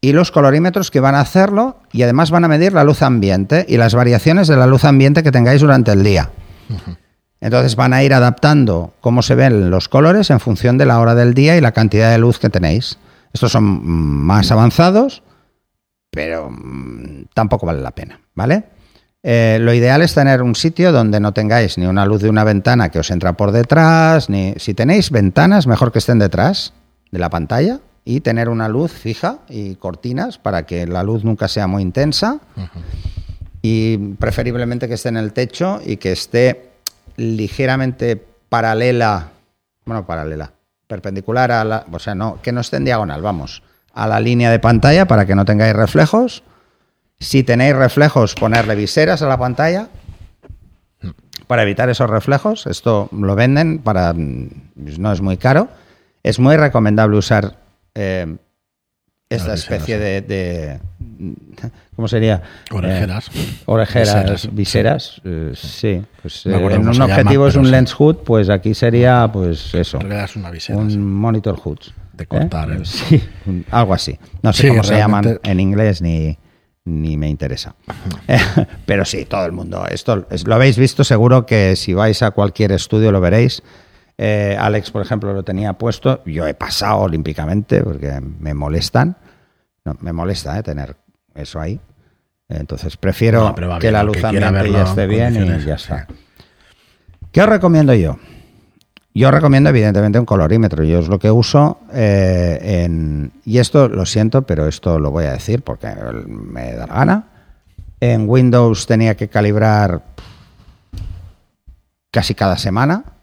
y los colorímetros que van a hacerlo y además van a medir la luz ambiente y las variaciones de la luz ambiente que tengáis durante el día. Entonces van a ir adaptando cómo se ven los colores en función de la hora del día y la cantidad de luz que tenéis. Estos son más avanzados, pero mm, tampoco vale la pena, ¿vale? Eh, lo ideal es tener un sitio donde no tengáis ni una luz de una ventana que os entra por detrás, ni si tenéis ventanas, mejor que estén detrás de la pantalla, y tener una luz fija y cortinas para que la luz nunca sea muy intensa y preferiblemente que esté en el techo y que esté ligeramente paralela, bueno, paralela, perpendicular a la, o sea, no, que no esté en diagonal, vamos, a la línea de pantalla para que no tengáis reflejos. Si tenéis reflejos, ponerle viseras a la pantalla para evitar esos reflejos. Esto lo venden para, no es muy caro. Es muy recomendable usar eh, esta especie de, ¿Cómo sería? Orejeras. Eh, orejeras, viseras. Eh, sí. Pues, en un objetivo es un lens hood, pues aquí sería, pues eso. Una visera, un monitor hood. De cortar. Sí, algo así. No sé cómo se llaman en inglés ni, ni me interesa. Pero sí, todo el mundo. Esto lo habéis visto, seguro que si vais a cualquier estudio lo veréis. Eh, Alex, por ejemplo, lo tenía puesto. Yo he pasado olímpicamente porque me molestan. No, me molesta eh, tener eso ahí. Entonces prefiero que la luz ambiente ya esté bien y ya está. ¿Qué os recomiendo yo? Yo recomiendo evidentemente un colorímetro. Yo es lo que uso eh, en... Y esto lo siento, pero esto lo voy a decir porque me da la gana. En Windows tenía que calibrar casi cada semana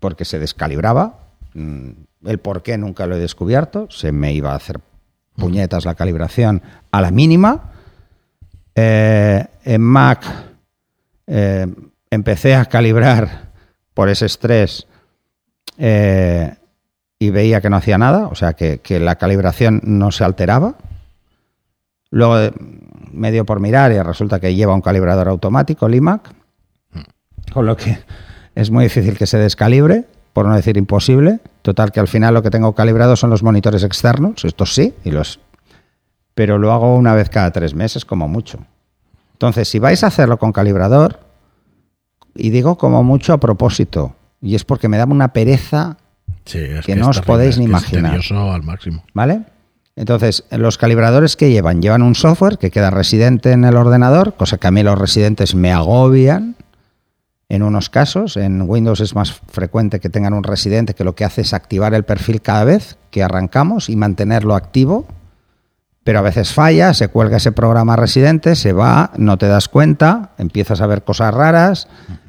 porque se descalibraba. Mm, el por qué nunca lo he descubierto. Se me iba a hacer puñetas la calibración a la mínima. Eh, en Mac eh, empecé a calibrar por ese estrés eh, y veía que no hacía nada, o sea que, que, la calibración no se alteraba. Luego me dio por mirar y resulta que lleva un calibrador automático, el iMac, con lo que es muy difícil que se descalibre, por no decir imposible. Total, que al final lo que tengo calibrado son los monitores externos, estos sí, y los, pero lo hago una vez cada tres meses, como mucho. Entonces, si vais a hacerlo con calibrador, y digo como mucho a propósito, y es porque me da una pereza que, no os podéis ni imaginar. al máximo. ¿Vale? Entonces, los calibradores que llevan, llevan un software que queda residente en el ordenador, cosa que a mí los residentes me agobian en unos casos. En Windows es más frecuente que tengan un residente que lo que hace es activar el perfil cada vez que arrancamos y mantenerlo activo. Pero a veces falla, se cuelga ese programa residente, se va, no te das cuenta, empiezas a ver cosas raras.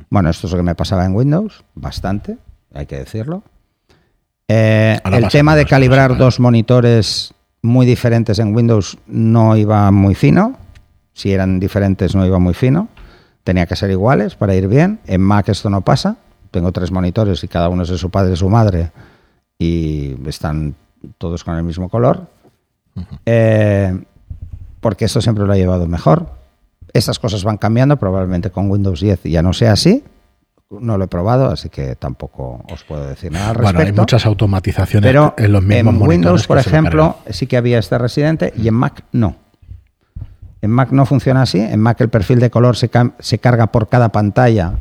Bueno, esto es lo que me pasaba en Windows, bastante, hay que decirlo. Eh, el tema de calibrar dos monitores muy diferentes en Windows no iba muy fino. Si eran diferentes no iba muy fino tenía que ser iguales para ir bien. En Mac esto no pasa. Tengo tres monitores y cada uno es de su padre y su madre y están todos con el mismo color. Eh, porque esto siempre lo ha llevado mejor. Estas cosas van cambiando, probablemente con Windows 10 ya no sea así. No lo he probado, así que tampoco os puedo decir nada al respecto. Bueno, hay muchas automatizaciones pero en los mismos en Windows, por ejemplo, sí que había este residente y en Mac no. En Mac no funciona así. En Mac el perfil de color se, carga por cada pantalla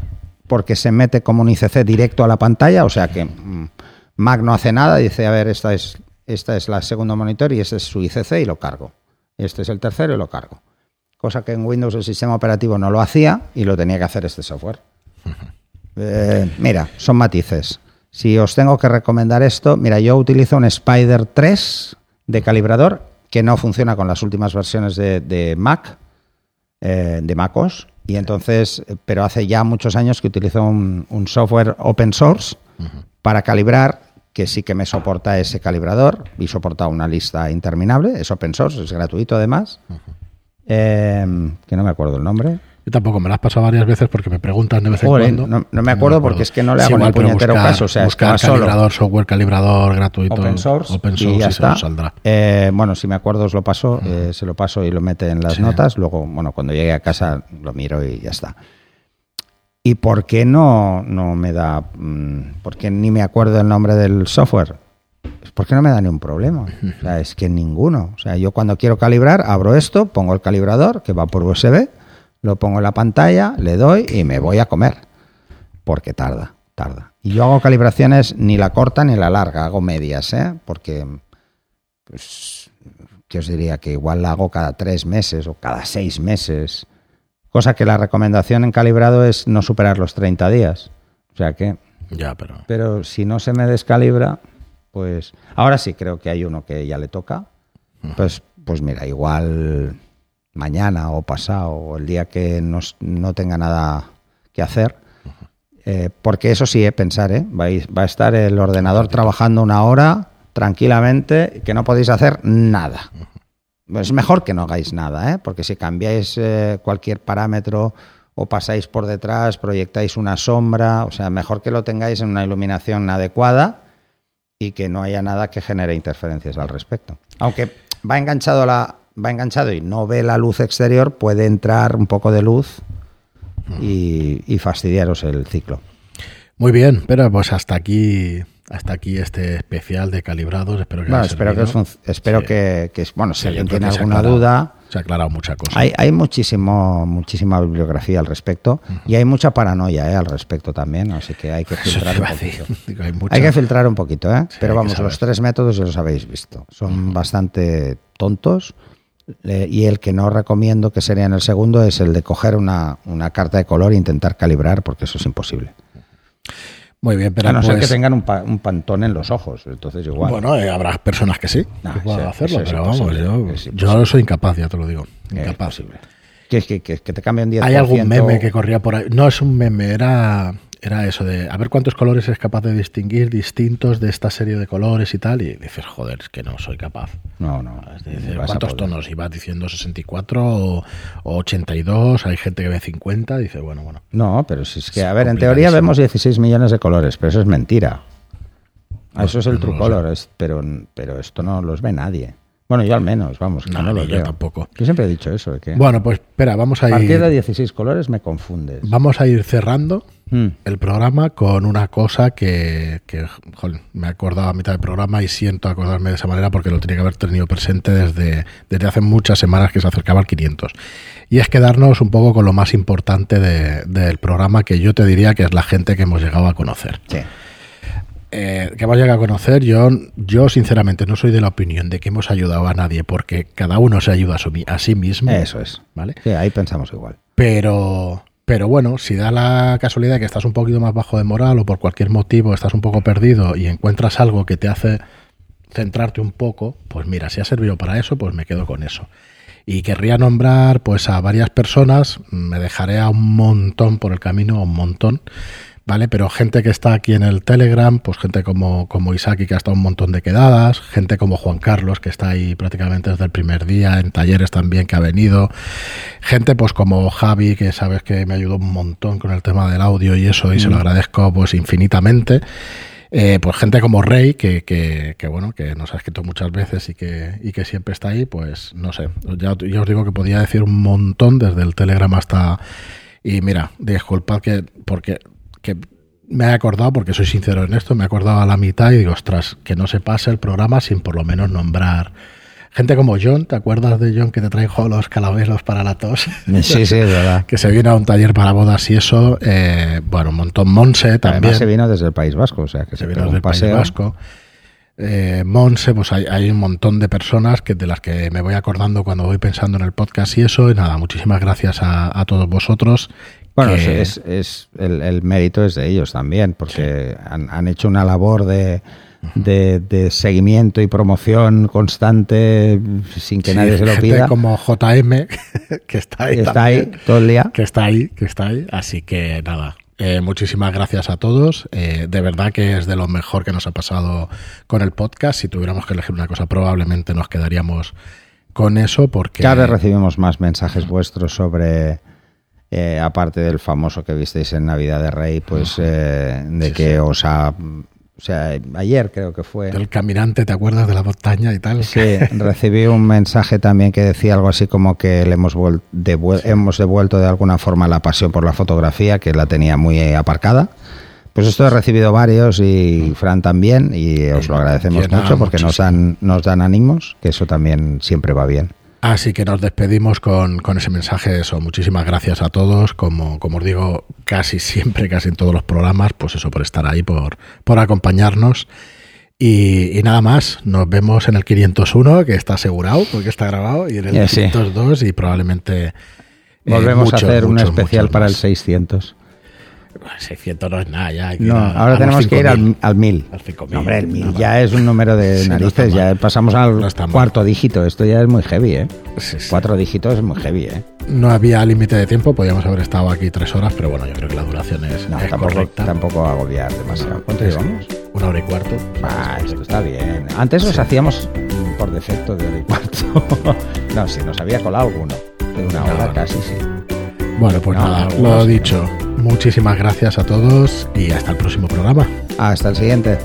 porque se mete como un ICC directo a la pantalla. O sea que mm, Mac no hace nada. Dice, a ver, esta es, esta es la segunda monitor y este es su ICC y lo cargo. Este es el tercero y lo cargo. Cosa que en Windows el sistema operativo no lo hacía y lo tenía que hacer este software. Eh, mira, son matices. Si os tengo que recomendar esto, mira, yo utilizo un Spider 3 de calibrador que no funciona con las últimas versiones de, Mac, eh, de MacOS, y entonces, pero hace ya muchos años que utilizo un, software open source para calibrar que sí que me soporta ese calibrador y soporta una lista interminable. Es open source, es gratuito además. Eh, que no me acuerdo el nombre. Yo tampoco me las has pasado varias veces porque me preguntan de vez en cuando. No, no, me acuerdo porque es que no le hago ni puñetero caso. O sea, que calibrador, software calibrador gratuito. Open source. Open source y ya está. saldrá. Eh, bueno, si me acuerdo os lo paso, eh, se lo paso y lo mete en las notas. Luego, bueno, cuando llegue a casa lo miro y ya está. ¿Y por qué no, no me da... Mm, ¿Por qué ni me acuerdo el nombre del software? ¿Por qué no me da ni un problema. O sea, es que ninguno. O sea, yo cuando quiero calibrar, abro esto, pongo el calibrador que va por USB, lo pongo en la pantalla, le doy y me voy a comer. Porque tarda, tarda. Y yo hago calibraciones ni la corta ni la larga, hago medias, ¿eh? Porque, pues, que os diría que igual la hago cada tres meses o cada seis meses. Cosa que la recomendación en calibrado es no superar los 30 días. O sea que... Ya, pero... Pero si no se me descalibra, pues... Ahora sí creo que hay uno que ya le toca. Pues, pues mira, igual mañana o pasado o el día que no, no tenga nada que hacer. Eh, porque eso sí, eh, pensar, ¿eh? Va, va a estar el ordenador trabajando una hora tranquilamente que no podéis hacer nada. Es mejor que no hagáis nada, ¿eh? porque si cambiáis eh, cualquier parámetro o pasáis por detrás, proyectáis una sombra, o sea, mejor que lo tengáis en una iluminación adecuada y que no haya nada que genere interferencias al respecto. Aunque va enganchado la, va enganchado y no ve la luz exterior, puede entrar un poco de luz y, y fastidiaros el ciclo. Muy bien, pero pues hasta aquí hasta aquí este especial de calibrados. Espero que, bueno, espero que, espero que, que, bueno, si alguien tiene alguna duda. Se ha aclarado mucha cosa. Hay, hay muchísimo, muchísima bibliografía al respecto uh -huh. y hay mucha paranoia ¿eh? al respecto también, así que hay que filtrar un poquito. Digo, hay, mucha... hay, que filtrar un poquito, ¿eh? Sí, pero vamos, los tres métodos ya los habéis visto. Son uh -huh. bastante tontos y el que no recomiendo que sería en el segundo es el de coger una, una carta de color e intentar calibrar, porque eso es imposible. Muy bien, pero a no pues, ser que tengan un, pa, un, pantón en los ojos, entonces igual. Bueno, eh, habrá personas que sí, nah, que puedan hacerlo, pero vamos, yo, yo soy incapaz, ya te lo digo, incapaz. Que, que, que, te cambian 10%. Hay algún meme que corría por ahí, no es un meme, era era eso de a ver cuántos colores es capaz de distinguir distintos de esta serie de colores y tal. Y dices, joder, es que no soy capaz. No, no. Es decir, ¿Cuántos tonos? Y vas diciendo 64 o, o, 82, hay gente que ve 50, dice, bueno, bueno. No, pero si es que, a ver, en teoría vemos 16 millones de colores, pero eso es mentira. No, eso es el no true color, es, pero, pero esto no los ve nadie. Bueno, yo al menos, vamos, que no, no lo yo veo. tampoco. Yo siempre he dicho eso. Que bueno, pues espera, vamos a, a ir. A partir de 16 colores me confundes. Vamos a ir cerrando mm. el programa con una cosa que, que joder, me he acordado a mitad del programa y siento acordarme de esa manera porque lo tenía que haber tenido presente desde, desde hace muchas semanas que se acercaba al 500. Y es quedarnos un poco con lo más importante de, del programa que yo te diría que es la gente que hemos llegado a conocer. Sí eh, que hemos llegado a conocer, yo, yo sinceramente no soy de la opinión de que hemos ayudado a nadie porque cada uno se ayuda a, su, a sí mismo. Eso es. ¿vale? Sí, ahí pensamos igual. Pero, pero bueno, si da la casualidad que estás un poquito más bajo de moral o por cualquier motivo estás un poco perdido y encuentras algo que te hace centrarte un poco, pues mira, si ha servido para eso, pues me quedo con eso. Y querría nombrar pues a varias personas, me dejaré a un montón por el camino, a un montón, ¿vale? Pero gente que está aquí en el Telegram, pues gente como, como Isaki que ha estado un montón de quedadas, gente como Juan Carlos que está ahí prácticamente desde el primer día, en talleres también que ha venido, gente pues como Javi que sabes que me ayudó un montón con el tema del audio y eso y mm. se lo agradezco pues infinitamente. Eh, pues gente como Rey, que, que, que, bueno, que nos ha escrito muchas veces y que, y que siempre está ahí, pues no sé, ya, ya os digo que podía decir un montón desde el Telegram hasta... Y mira, disculpad que, porque que me he acordado, porque soy sincero en esto, me he acordado a la mitad y digo, ostras, que no se pase el programa sin por lo menos nombrar gente como John, ¿te acuerdas de John que te trajo los calaveros para la tos? Sí, sí, es verdad. que se vino a un taller para bodas y eso, eh, bueno, un montón Monse también. Además se vino desde el País Vasco, o sea, que se, se vino desde el País Vasco. Eh, Monse, pues hay, hay, un montón de personas que de las que me voy acordando cuando voy pensando en el podcast y eso. Y nada, muchísimas gracias a, a todos vosotros. Bueno, que... es, es el, el, mérito es de ellos también, porque sí. han, han, hecho una labor de, de, de, seguimiento y promoción constante sin que sí, nadie se lo pida. como JM, que está ahí. Que está ahí todo el día. Que está ahí, que está ahí. Así que nada, eh, muchísimas gracias a todos. Eh, de verdad que es de lo mejor que nos ha pasado con el podcast. Si tuviéramos que elegir una cosa, probablemente nos quedaríamos con eso porque... Cada vez recibimos más mensajes vuestros sobre... Eh, aparte del famoso que visteis en Navidad de Rey, pues de que os ha o sea, ayer creo que fue. El caminante, ¿te acuerdas de la montaña y tal? Sí, recibí un mensaje también que decía algo así como que le hemos, hemos devuelto de alguna forma la pasión por la fotografía, que la tenía muy aparcada. Pues esto he recibido varios y Fran también, y os lo agradecemos mucho porque nos dan, nos dan ánimos, que eso también siempre va bien. Así que nos despedimos con, con, ese mensaje. Eso, muchísimas gracias a todos. Como, como os digo, casi siempre, casi en todos los programas, pues eso, por estar ahí, por, por acompañarnos. Y, nada más, nos vemos en el 501, que está asegurado, porque está grabado, y en el 502, y probablemente. Eh, Volvemos a hacer un especial para el 600. 600 no es nada ya. No, ahora tenemos que ir al, al 1000. hombre, el 1000 ya es un número de narices, ya pasamos al cuarto dígito. Esto ya es muy heavy, ¿eh? Cuatro dígitos es muy heavy, ¿eh? No había límite de tiempo, podíamos haber estado aquí tres horas, pero bueno, yo creo que la duración es, no, tampoco, correcta. Tampoco agobiar demasiado. ¿Cuánto llevamos? Una hora y cuarto. Ah, esto está bien. Antes los hacíamos por defecto de hora y cuarto. no, si nos había colado alguno. De una hora casi, sí. Bueno, pues nada, lo dicho. Muchísimas gracias a todos y hasta el próximo programa. Hasta el siguiente.